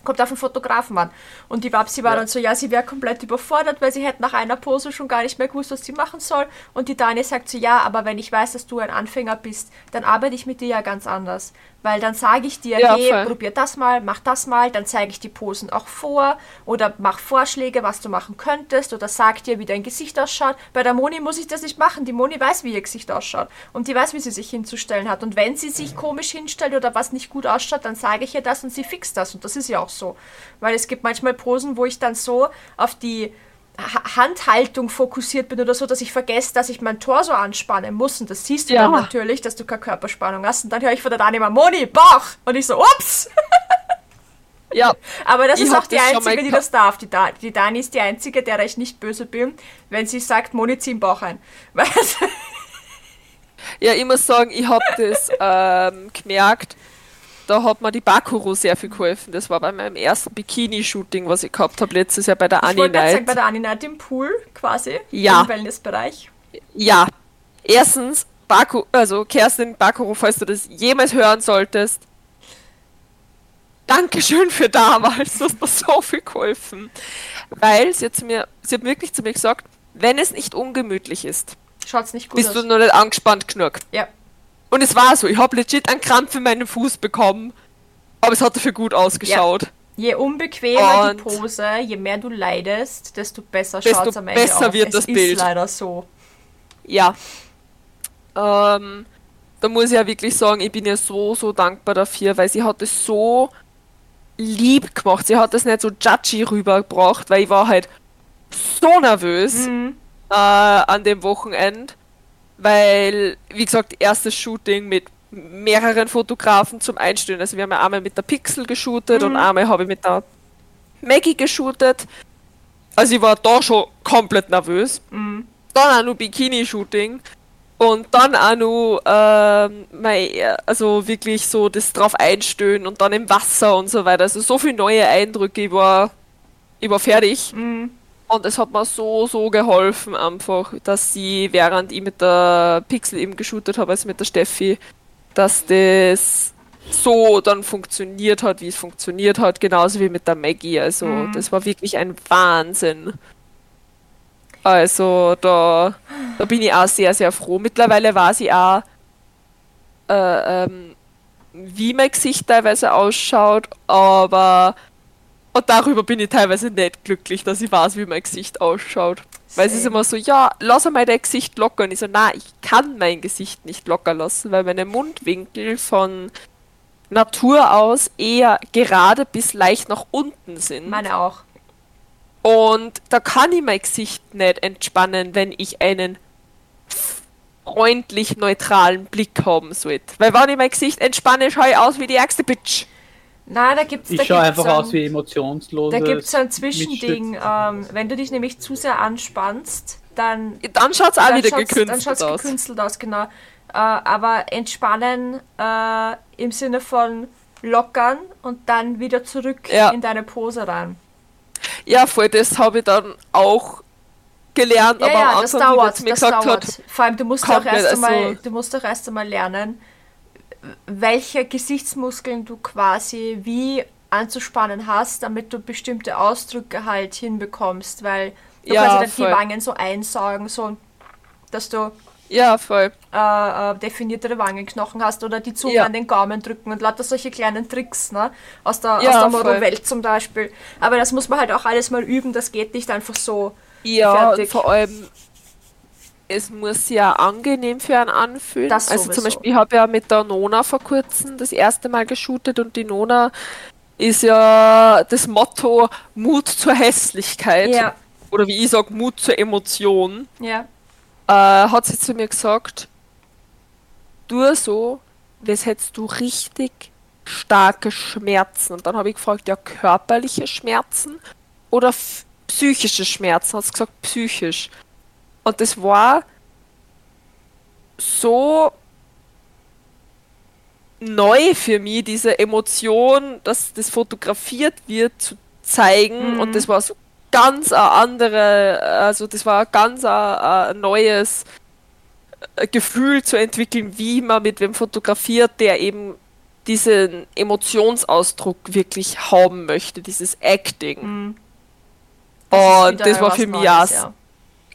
Kommt auf den Fotografen an. Und die Babsi war Ja. dann so, ja, sie wäre komplett überfordert, weil sie hätte nach einer Pose schon gar nicht mehr gewusst, was sie machen soll. Und die Dani sagt so, ja, aber wenn ich weiß, dass du ein Anfänger bist, dann arbeite ich mit dir ja ganz anders. Weil dann sage ich dir, Ja, hey, voll. probier das mal, mach das mal, dann zeige ich die Posen auch vor oder mach Vorschläge, was du machen könntest oder sag dir, wie dein Gesicht ausschaut. Bei der Moni muss ich das nicht machen. Die Moni weiß, wie ihr Gesicht ausschaut und die weiß, wie sie sich hinzustellen hat. Und wenn sie sich komisch hinstellt oder was nicht gut ausschaut, dann sage ich ihr das und sie fixt das. Und das ist ja auch so. Weil es gibt manchmal Posen, wo ich dann so auf die Ha- Handhaltung fokussiert bin oder so, dass ich vergesse, dass ich mein Torso anspannen muss. Und das siehst du Ja. dann natürlich, dass du keine Körperspannung hast. Und dann höre ich von der Dani immer, Moni, Bauch! Und ich so, ups! Ja, Aber das Ich ist auch die Einzige, die das darf. Die, da die Dani ist die Einzige, der ich nicht böse bin, wenn sie sagt, Moni, zieh den Bauch ein. Weil ja, ich muss sagen, ich habe das ähm, gemerkt, da hat mir die Bakuro sehr viel geholfen. Das war bei meinem ersten Bikini-Shooting, was ich gehabt habe letztes Jahr bei der ich Annie wollte gerade sagen, Night. bei der Ani Night im Pool quasi, Ja. im Wellnessbereich. Ja, erstens, Baku, also Kerstin Bakuro, falls du das jemals hören solltest, Dankeschön für damals, du hast mir so viel geholfen. Weil sie hat, zu mir, sie hat wirklich zu mir gesagt, wenn es nicht ungemütlich ist, Schaut's nicht gut bist aus. du noch nicht angespannt genug. ja. Und es war so, ich habe legit einen Krampf in meinem Fuß bekommen, aber es hat dafür gut ausgeschaut. Je unbequemer die Und- Pose, je mehr du leidest, desto besser Desto schaut's am Ende besser aus. wird es das ist Bild. leider so. Ja. Ähm, da muss ich ja wirklich sagen, ich bin ihr so, so dankbar dafür, weil sie hat es so lieb gemacht. Sie hat es nicht so judgy rübergebracht, weil ich war halt so nervös Mhm. äh, an dem Wochenende, weil, wie gesagt, erstes Shooting mit mehreren Fotografen zum Einstellen. Also wir haben ja einmal mit der Pixel geshootet und einmal habe ich mit der Maggie geshootet. Also ich war da schon komplett nervös. Mhm. Dann auch noch Bikini-Shooting. Und dann auch noch, ähm, mein, also wirklich so das drauf einstellen und dann im Wasser und so weiter. Also so viele neue Eindrücke, ich war, ich war fertig. Mhm. Und es hat mir so, so geholfen einfach, dass sie, während ich mit der Pixel eben geshootet habe, also mit der Steffi, dass das so dann funktioniert hat, wie es funktioniert hat, genauso wie mit der Maggie. Also Mhm. das war wirklich ein Wahnsinn. Also da Da bin ich auch sehr, sehr froh. Mittlerweile weiß ich auch, äh, ähm, wie mein Gesicht teilweise ausschaut, aber und darüber bin ich teilweise nicht glücklich, dass ich weiß, wie mein Gesicht ausschaut. Weil es ist immer so, ja, lass einmal dein Gesicht locker. Und ich so, na, ich kann mein Gesicht nicht locker lassen, weil meine Mundwinkel von Natur aus eher gerade bis leicht nach unten sind. Meine auch. Und da kann ich mein Gesicht nicht entspannen, wenn ich einen freundlich neutralen Blick haben sollte. Weil wenn ich mein Gesicht entspanne, schaue ich aus wie die ärgste Bitch. Nein, da gibt's Ich da schaue gibt's einfach ein- aus wie emotionslos. Da gibt es so ein Zwischending. Ähm, wenn du dich nämlich zu sehr anspannst, dann, Dann schaut es auch dann wieder schaut's- dann gekünstelt schaut's aus. gekünstelt aus. Genau. Äh, aber entspannen äh, im Sinne von lockern und dann wieder zurück Ja. in deine Pose rein. Ja, voll, das habe ich dann auch gelernt, Ja, aber ja, am das Anfang, wie dauert, das mir das gesagt dauert. hat, Vor allem, du musst auch komplett, erst einmal, also- du musst auch erst einmal lernen, welche Gesichtsmuskeln du quasi wie anzuspannen hast, damit du bestimmte Ausdrücke halt hinbekommst, weil du Ja, quasi dann voll. die Wangen so einsaugen, so dass du ja, voll. äh, äh, definiertere Wangenknochen hast oder die Zunge Ja. an den Gaumen drücken und lauter solche kleinen Tricks, ne? Aus der, Ja, aus der. Modewelt zum Beispiel. Aber das muss man halt auch alles mal üben, das geht nicht einfach so. Ja, Fertig. vor allem, es muss ja angenehm für einen anfühlen. Das also zum. Beispiel, ich habe ja mit der Nona vor kurzem das erste Mal geshootet und die Nona ist ja das Motto Mut zur Hässlichkeit. Ja, Oder wie ich sage, Mut zur Emotion. ja. Äh, hat sie zu mir gesagt, tu so, als hättest du richtig starke Schmerzen. Und dann habe ich gefragt, ja, körperliche Schmerzen oder psychische Schmerzen? Hat sie gesagt, psychisch. Und das war so neu für mich, diese Emotion, dass das fotografiert wird, zu zeigen. Mhm. Und das war so ganz eine andere, also das war ganz ein, ein neues äh, Gefühl zu entwickeln, wie man mit wem fotografiert, der eben diesen Emotionsausdruck wirklich haben möchte, dieses Acting. Mhm. Und ist wieder das war für mich ja.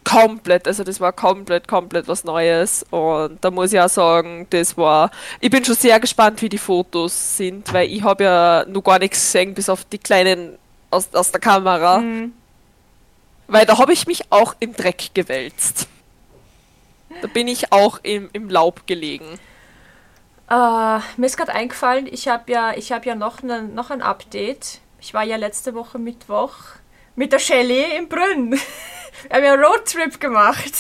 Komplett, also das war komplett, komplett was Neues. Und da muss ich auch sagen, das war, ich bin schon sehr gespannt, wie die Fotos sind, weil ich habe ja noch gar nichts gesehen, bis auf die kleinen aus, aus der Kamera. Mhm. Weil da habe ich mich auch im Dreck gewälzt. Da bin ich auch im, im Laub gelegen. Äh, mir ist gerade eingefallen, ich habe ja, ich hab ja noch, ne, noch ein Update. Ich war ja letzte Woche Mittwoch mit der Shelley im Brünn. Wir haben ja einen Roadtrip gemacht.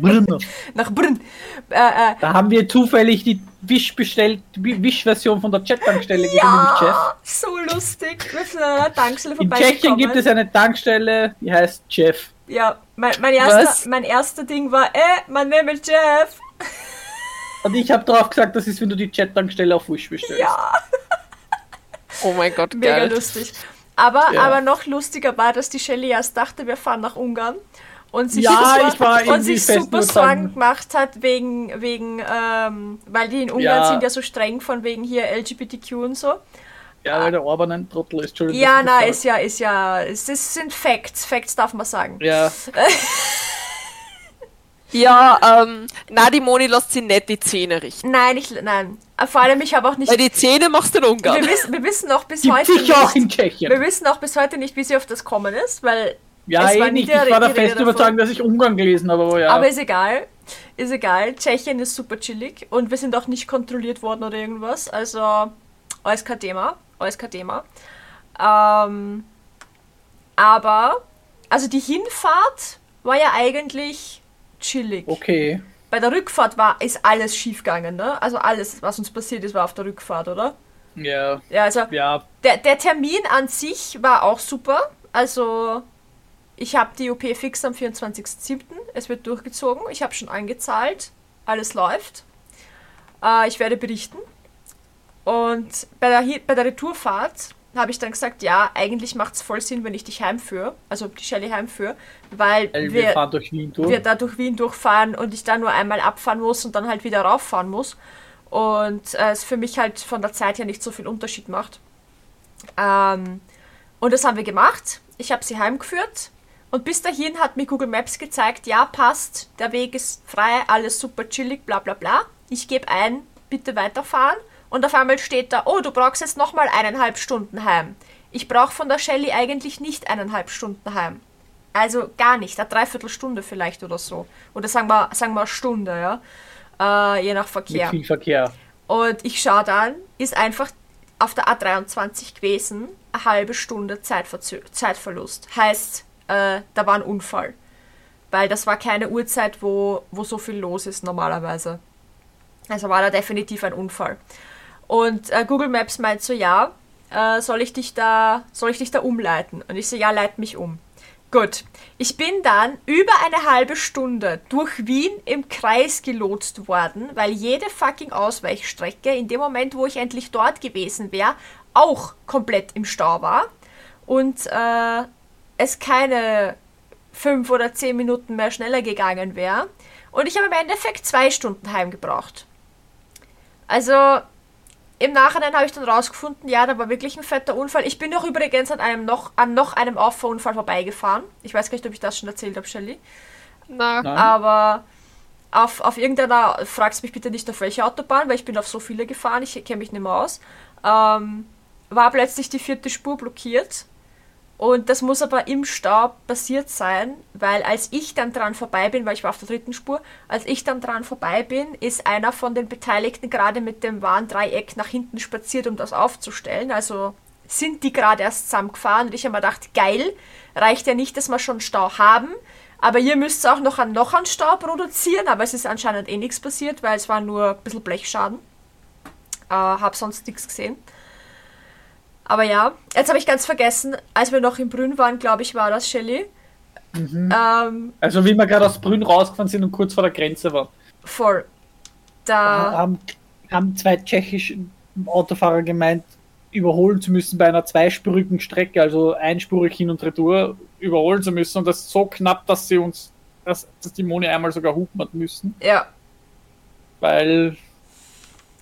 Brrr. Nach Brünn. Äh, äh, Da haben wir zufällig die Wisch bestellt, die Wisch-Version von der Chat-Tankstelle ja, so lustig. Wir sind an einer Tankstelle In. Tschechien gibt es eine Tankstelle, die heißt Jeff. Ja, mein, mein, erster, mein erster Ding war, äh, mein Name ist Jeff. Und ich habe drauf gesagt, das ist, wenn du die Chat-Tankstelle auf Wish bestellst. Ja, Oh mein Gott, mega geil. lustig. Aber, Ja. aber noch lustiger war, dass die Shelley erst dachte, wir fahren nach Ungarn. Und sich Ja, super, ich war und sich super sagen- gemacht hat, wegen, wegen ähm, weil die in Ungarn Ja. sind ja so streng von wegen hier LGBTQ und so. Ja, weil der Orban ein Trottel ist. Entschuldigung. Ja, na, ist ja, ist ja, es das sind Facts. Facts darf man sagen. sag. Ja, Ja, ähm, na, die Moni lässt sie nicht die Zähne richten. Nein, ich, nein. Vor allem, ich habe auch nicht. Weil die Zähne machst du in Wir Ungarn. wissen, wir wissen auch bis gibt heute sicher auch in nicht. Tschechien. Wir wissen auch bis heute nicht, wie sie auf das kommen ist, weil Ja, es war eh nie nicht. der- Ich war festen davon. Überzeugung, dass ich Ungarn gelesen habe, aber ja. Aber ist egal. Ist egal. Tschechien ist super chillig und wir sind auch nicht kontrolliert worden oder irgendwas. Also alles kein Thema. Alles kein Thema. Ähm, aber, also die Hinfahrt war ja eigentlich chillig. okay. Bei der Rückfahrt war, ist alles schiefgegangen, ne? Also alles, was uns passiert ist, war auf der Rückfahrt, oder? Ja, Ja, also ja. der, der Termin an sich war auch super. Also, ich habe die OP fix am 24.07. Es wird durchgezogen. Ich habe schon angezahlt. Alles läuft. Äh, ich werde berichten. Und bei der, bei der Retourfahrt habe ich dann gesagt, ja, eigentlich macht es voll Sinn, wenn ich dich heimführe. Also die Shelly heimführe. Weil, Weil wir wir, wir da durch Wien durchfahren und ich da nur einmal abfahren muss und dann halt wieder rauffahren muss. Und äh, es für mich halt von der Zeit her nicht so viel Unterschied macht. Ähm, und das haben wir gemacht. Ich habe sie heimgeführt Und bis dahin hat mir Google Maps gezeigt, ja, passt, der Weg ist frei, alles super chillig, bla bla bla. Ich gebe ein, bitte weiterfahren. Und auf einmal steht da, oh, du brauchst jetzt nochmal eineinhalb Stunden heim. Ich brauche von der Shelly eigentlich nicht eineinhalb Stunden heim. Also gar nicht, eine Dreiviertelstunde vielleicht oder so. Oder sagen wir, sagen wir eine Stunde, ja. Äh, je nach Verkehr. Mit viel Verkehr. Und ich schaue dann, ist einfach auf der A23 gewesen, eine halbe Stunde Zeitverzö Zeitverlust. Heißt, äh, da war ein Unfall. Weil das war keine Uhrzeit, wo, wo so viel los ist normalerweise. Also war da definitiv ein Unfall. Und äh, Google Maps meint so, ja, äh, soll ich dich da, soll ich dich da umleiten? Und ich so, ja, leit mich um. Gut. Ich bin dann über eine halbe Stunde durch Wien im Kreis gelotst worden, weil jede fucking Ausweichstrecke in dem Moment, wo ich endlich dort gewesen wäre, auch komplett im Stau war und äh, es keine fünf oder zehn Minuten mehr schneller gegangen wäre. Und ich habe im Endeffekt zwei Stunden heimgebraucht. Also im Nachhinein habe ich dann rausgefunden, ja, da war wirklich ein fetter Unfall. Ich bin doch übrigens an einem noch, an noch einem Auffahrunfall vorbeigefahren. Ich weiß gar nicht, ob ich das schon erzählt habe, Shelly. Na, Nein. Aber auf, auf irgendeiner, fragst mich bitte nicht auf welche Autobahn, weil ich bin auf so viele gefahren, ich kenne mich nicht mehr aus, ähm, war plötzlich die vierte Spur blockiert. Und das muss aber im Stau passiert sein, weil als ich dann dran vorbei bin, weil ich war auf der dritten Spur, als ich dann dran vorbei bin, ist einer von den Beteiligten gerade mit dem Warndreieck nach hinten spaziert, um das aufzustellen. Also sind die gerade erst zusammengefahren und ich habe mir gedacht, geil, reicht ja nicht, dass wir schon Stau haben, aber ihr müsst auch noch, an, noch einen Stau produzieren, aber es ist anscheinend eh nichts passiert, weil es war nur ein bisschen Blechschaden. Äh, hab sonst nichts gesehen. Aber ja, jetzt habe ich ganz vergessen, als wir noch in Brünn waren, glaube ich, war das Shelly. Ähm, Also wie wir gerade aus Brünn rausgefahren sind und kurz vor der Grenze waren, voll. Da, haben, haben zwei tschechische Autofahrer gemeint, überholen zu müssen bei einer zweispurigen Strecke, also einspurig hin und retour überholen zu müssen. Und das ist so knapp, dass sie uns, dass, dass die Moni einmal sogar hupen hat müssen, ja, weil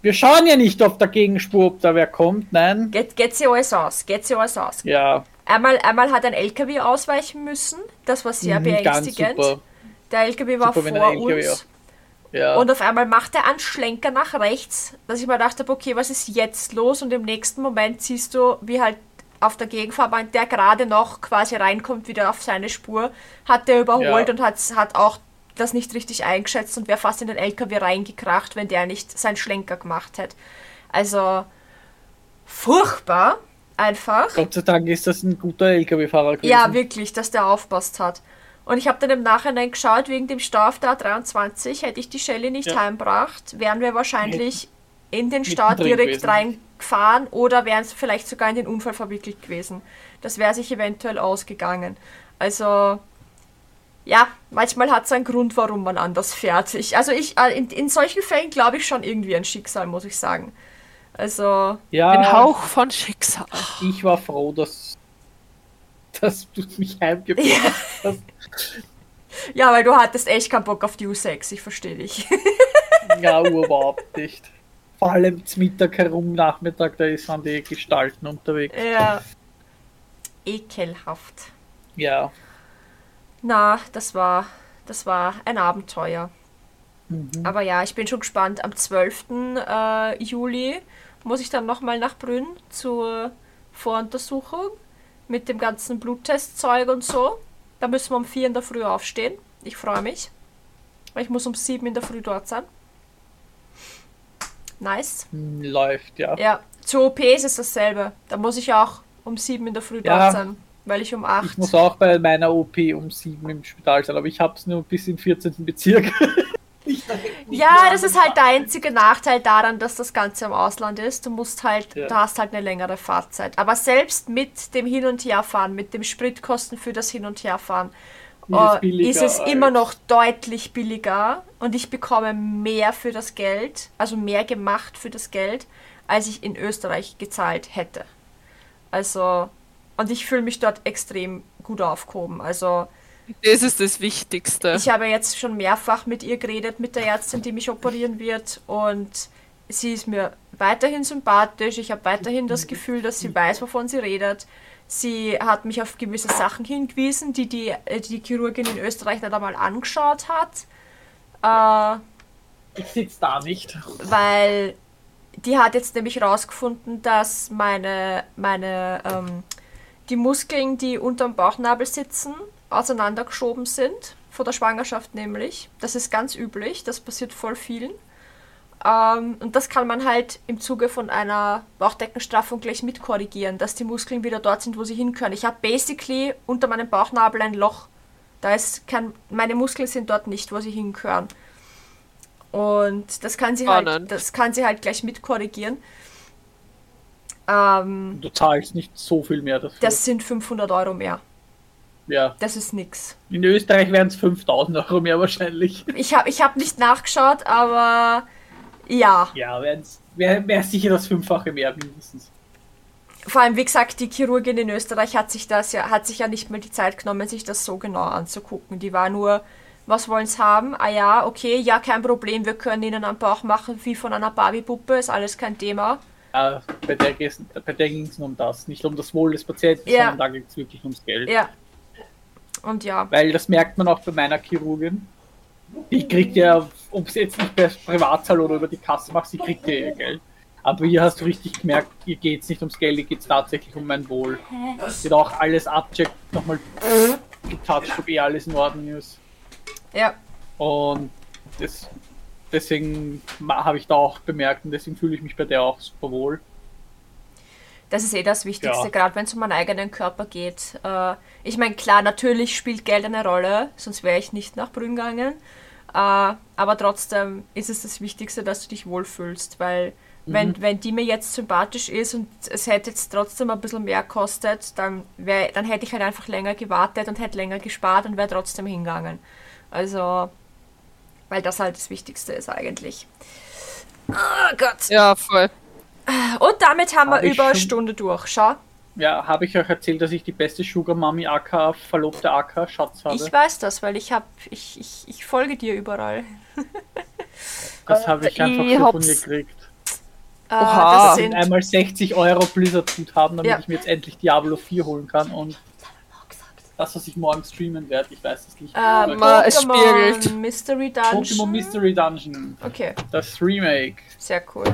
wir schauen ja nicht auf der Gegenspur, ob da wer kommt, nein. geht, geht sie alles aus, geht sie alles aus. Ja, Einmal, einmal hat ein LKW ausweichen müssen, das war sehr mhm, beängstigend. Der LKW war Super, vor LKW uns. Ja. Und auf einmal macht er einen Schlenker nach rechts, dass ich mir gedacht habe, okay, was ist jetzt los? Und im nächsten Moment siehst du, wie halt auf der Gegenfahrbahn, der gerade noch quasi reinkommt, wieder auf seine Spur, hat der überholt Ja. und hat, hat auch das nicht richtig eingeschätzt und wäre fast in den LKW reingekracht, wenn der nicht seinen Schlenker gemacht hätte. Also furchtbar, einfach. Gott sei Dank ist das ein guter LKW-Fahrer gewesen. Ja, wirklich, dass der aufpasst hat. Und ich habe dann im Nachhinein geschaut, wegen dem Stau auf der A23, hätte ich die Shelly nicht Ja. heimgebracht, wären wir wahrscheinlich in den Stau direkt gewesen. reingefahren oder wären es vielleicht sogar in den Unfall verwickelt gewesen. Das wäre sich eventuell ausgegangen. Also, ja, manchmal hat es einen Grund, warum man anders fährt. Ich, also ich, äh, in, in solchen Fällen glaube ich schon irgendwie ein Schicksal, muss ich sagen. Also, ja ein Hauch von Schicksal. ich war froh, dass, dass du mich heimgebracht hast. ja, weil du hattest echt keinen Bock auf die U6, ich verstehe dich. Ja, überhaupt nicht. Vor allem zum Mittag herum, Nachmittag, da sind die Gestalten unterwegs. ja. Ekelhaft. Ja. Na, das war, das war ein Abenteuer. Mhm. Aber ja, ich bin schon gespannt. Am 12. Äh, Juli muss ich dann nochmal nach Brünn zur Voruntersuchung mit dem ganzen Bluttestzeug und so. Da müssen wir um 4 in der Früh aufstehen. Ich freue mich. Weil ich muss um 7 in der Früh dort sein. Nice. Hm, Läuft, ja. Ja, zur OP ist es dasselbe. Da muss ich auch um 7 in der Früh Ja. dort sein. Weil ich um 8. Ich muss auch bei meiner OP um sieben im Spital sein, aber ich hab's nur bis in den 14. Bezirk. Ja, das ist halt der einzige Nachteil daran, dass das Ganze im Ausland ist. Du musst halt, Ja. du hast halt eine längere Fahrzeit. Aber selbst mit dem Hin- und Herfahren, mit dem Spritkosten für das Hin- und Herfahren, Ist es äh, ist es immer noch deutlich billiger und ich bekomme mehr für das Geld, also mehr gemacht für das Geld, als ich in Österreich gezahlt hätte. Also, und ich fühle mich dort extrem gut aufgehoben. Also, Das ist das Wichtigste. ich habe jetzt schon mehrfach mit ihr geredet, mit der Ärztin, die mich operieren wird. Und sie ist mir weiterhin sympathisch. Ich habe weiterhin das Gefühl, dass sie weiß, wovon sie redet. sie hat mich auf gewisse Sachen hingewiesen, die die, äh, die, Chirurgin in Österreich nicht einmal angeschaut hat. Äh, Ich sitze da nicht. weil die hat jetzt nämlich herausgefunden, dass meine, meine, ähm, die Muskeln, die unterm Bauchnabel sitzen, auseinandergeschoben sind, vor der Schwangerschaft nämlich. Das ist ganz üblich, das passiert voll vielen. Ähm, und das kann man halt im Zuge von einer Bauchdeckenstraffung gleich mitkorrigieren, dass die Muskeln wieder dort sind, wo sie hinkönnen. Ich habe basically unter meinem Bauchnabel ein Loch. Da ist kein, meine Muskeln sind dort nicht, wo sie hinkören. Und das kann sie halt, das kann sie halt gleich mitkorrigigen. Ähm, Du zahlst nicht so viel mehr dafür. das sind 500 Euro mehr. ja. Das ist nix. In Österreich wären es 5000 Euro mehr wahrscheinlich. Ich habe ich hab nicht nachgeschaut, aber ja. Ja, wäre wär, sicher das Fünffache mehr mindestens. Vor allem, wie gesagt, die Chirurgin in Österreich hat sich das ja, hat sich ja nicht mal die Zeit genommen, sich das so genau anzugucken. Die war nur, was wollen sie haben? Ah ja, okay, ja, kein Problem, wir können ihnen einen Bauch machen wie von einer Barbie-Puppe, ist alles kein Thema. Äh, bei der, ging es nur um das, nicht um das Wohl des Patienten, Ja. sondern da geht es wirklich ums Geld. Ja. Und ja. Weil das merkt man auch bei meiner Chirurgin. Die kriegt ja, ob sie jetzt nicht bei Privatzahl oder über die Kasse macht, sie kriegt ja ihr Geld. Aber hier hast du richtig gemerkt, ihr geht es nicht ums Geld, ihr geht es tatsächlich um mein Wohl. Sie hat auch alles abcheckt, nochmal getoucht, ob eh alles in Ordnung ist. Ja. Und das, deswegen habe ich da auch bemerkt und deswegen fühle ich mich bei der auch super wohl. Das ist eh das Wichtigste, Ja. gerade wenn es um meinen eigenen Körper geht. Äh, ich meine, klar, natürlich spielt Geld eine Rolle, sonst wäre ich nicht nach Brünn gegangen. Äh, aber trotzdem ist es das Wichtigste, dass du dich wohlfühlst, weil wenn, wenn die mir jetzt sympathisch ist und es hätte jetzt trotzdem ein bisschen mehr kostet, dann, wär, dann hätte ich halt einfach länger gewartet und hätte länger gespart und wäre trotzdem hingegangen. Also, weil das halt das Wichtigste ist eigentlich. Oh Gott. Ja, voll. Und damit haben Hab wir über eine Stunde durch. Schau. Ja, habe ich euch erzählt, dass ich die beste Sugar Mami AK, verlobte AK Schatz habe? Ich weiß das, weil ich hab, ich, ich, ich folge dir überall. das habe ich Äh, einfach ich so von hab's- ihr gekriegt. Äh, Oha. das sind sind, einmal 60 Euro Blizzard-Guthaben, damit Ja. ich mir jetzt endlich Diablo 4 holen kann und das, was ich morgen streamen werde, ich weiß es nicht. äh, Ma- es. Pokémon Mystery Dungeon. Pokémon Mystery Dungeon, Okay, das Remake. sehr cool.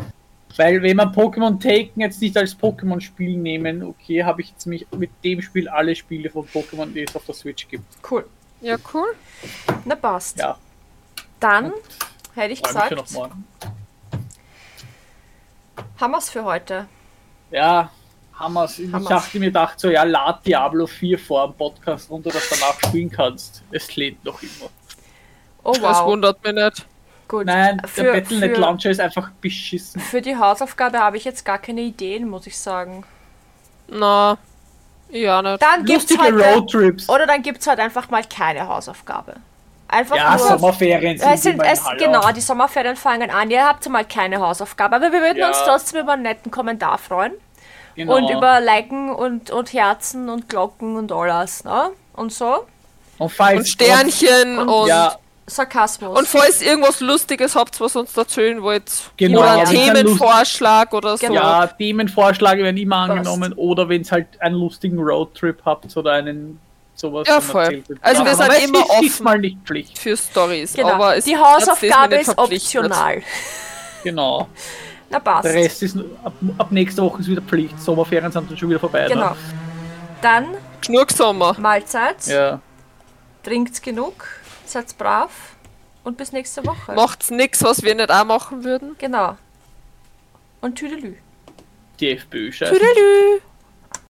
Weil wenn man Pokémon Taken jetzt nicht als Pokémon-Spiel nehmen, okay, habe ich jetzt mich mit dem Spiel alle Spiele von Pokémon, die es auf der Switch gibt. Cool. Ja, cool. Na passt. Ja, Dann hätte ich gesagt, haben wir es für heute. Ja, Hammers. Ich dachte mir, gedacht so, ja, lad Diablo 4 vor dem Podcast runter, dass du danach spielen kannst. Es lädt noch immer. Oh Das wow. wundert mich nicht. Gut. Nein, für, der Battle.net Launcher ist einfach beschissen. für die Hausaufgabe habe ich jetzt gar keine Ideen, muss ich sagen. Na, ja nicht. Dann gibt's Lustige heute, Roadtrips. oder dann gibt es halt einfach mal keine Hausaufgabe. Einfach Ja, nur Sommerferien sind Es sind, es, genau, die Sommerferien fangen an. Ihr habt mal keine Hausaufgabe, aber wir würden Ja. uns trotzdem über einen netten Kommentar freuen. Genau. Und über Liken und, und Herzen und Glocken und alles, ne? Und so. und falls Und Sternchen Und- und, Ja, Sarkasmus. und falls ihr irgendwas Lustiges habt, was uns erzählen wollt, Genau, oder ein Themenvorschlag oder so. Genau. ja, Themenvorschläge werden immer Passt. angenommen oder wenn es halt einen lustigen Roadtrip habt oder einen sowas. Ja, voll. Also wir sind immer ist offen. diesmal nicht Pflicht. Für Stories. genau. Aber es die Hausaufgabe ist optional. Genau. Na passt. Der Rest ist ab, ab nächster Woche ist wieder Pflicht. Sommerferien sind dann schon wieder vorbei. Genau. Ne? Dann Genug Sommer. Mahlzeit, Ja. trinkt's genug, seid brav und bis nächste Woche. Macht's nix, was wir nicht auch machen würden. Genau. Und Tüdelü. Die FPÖ scheiße. Tüdelü.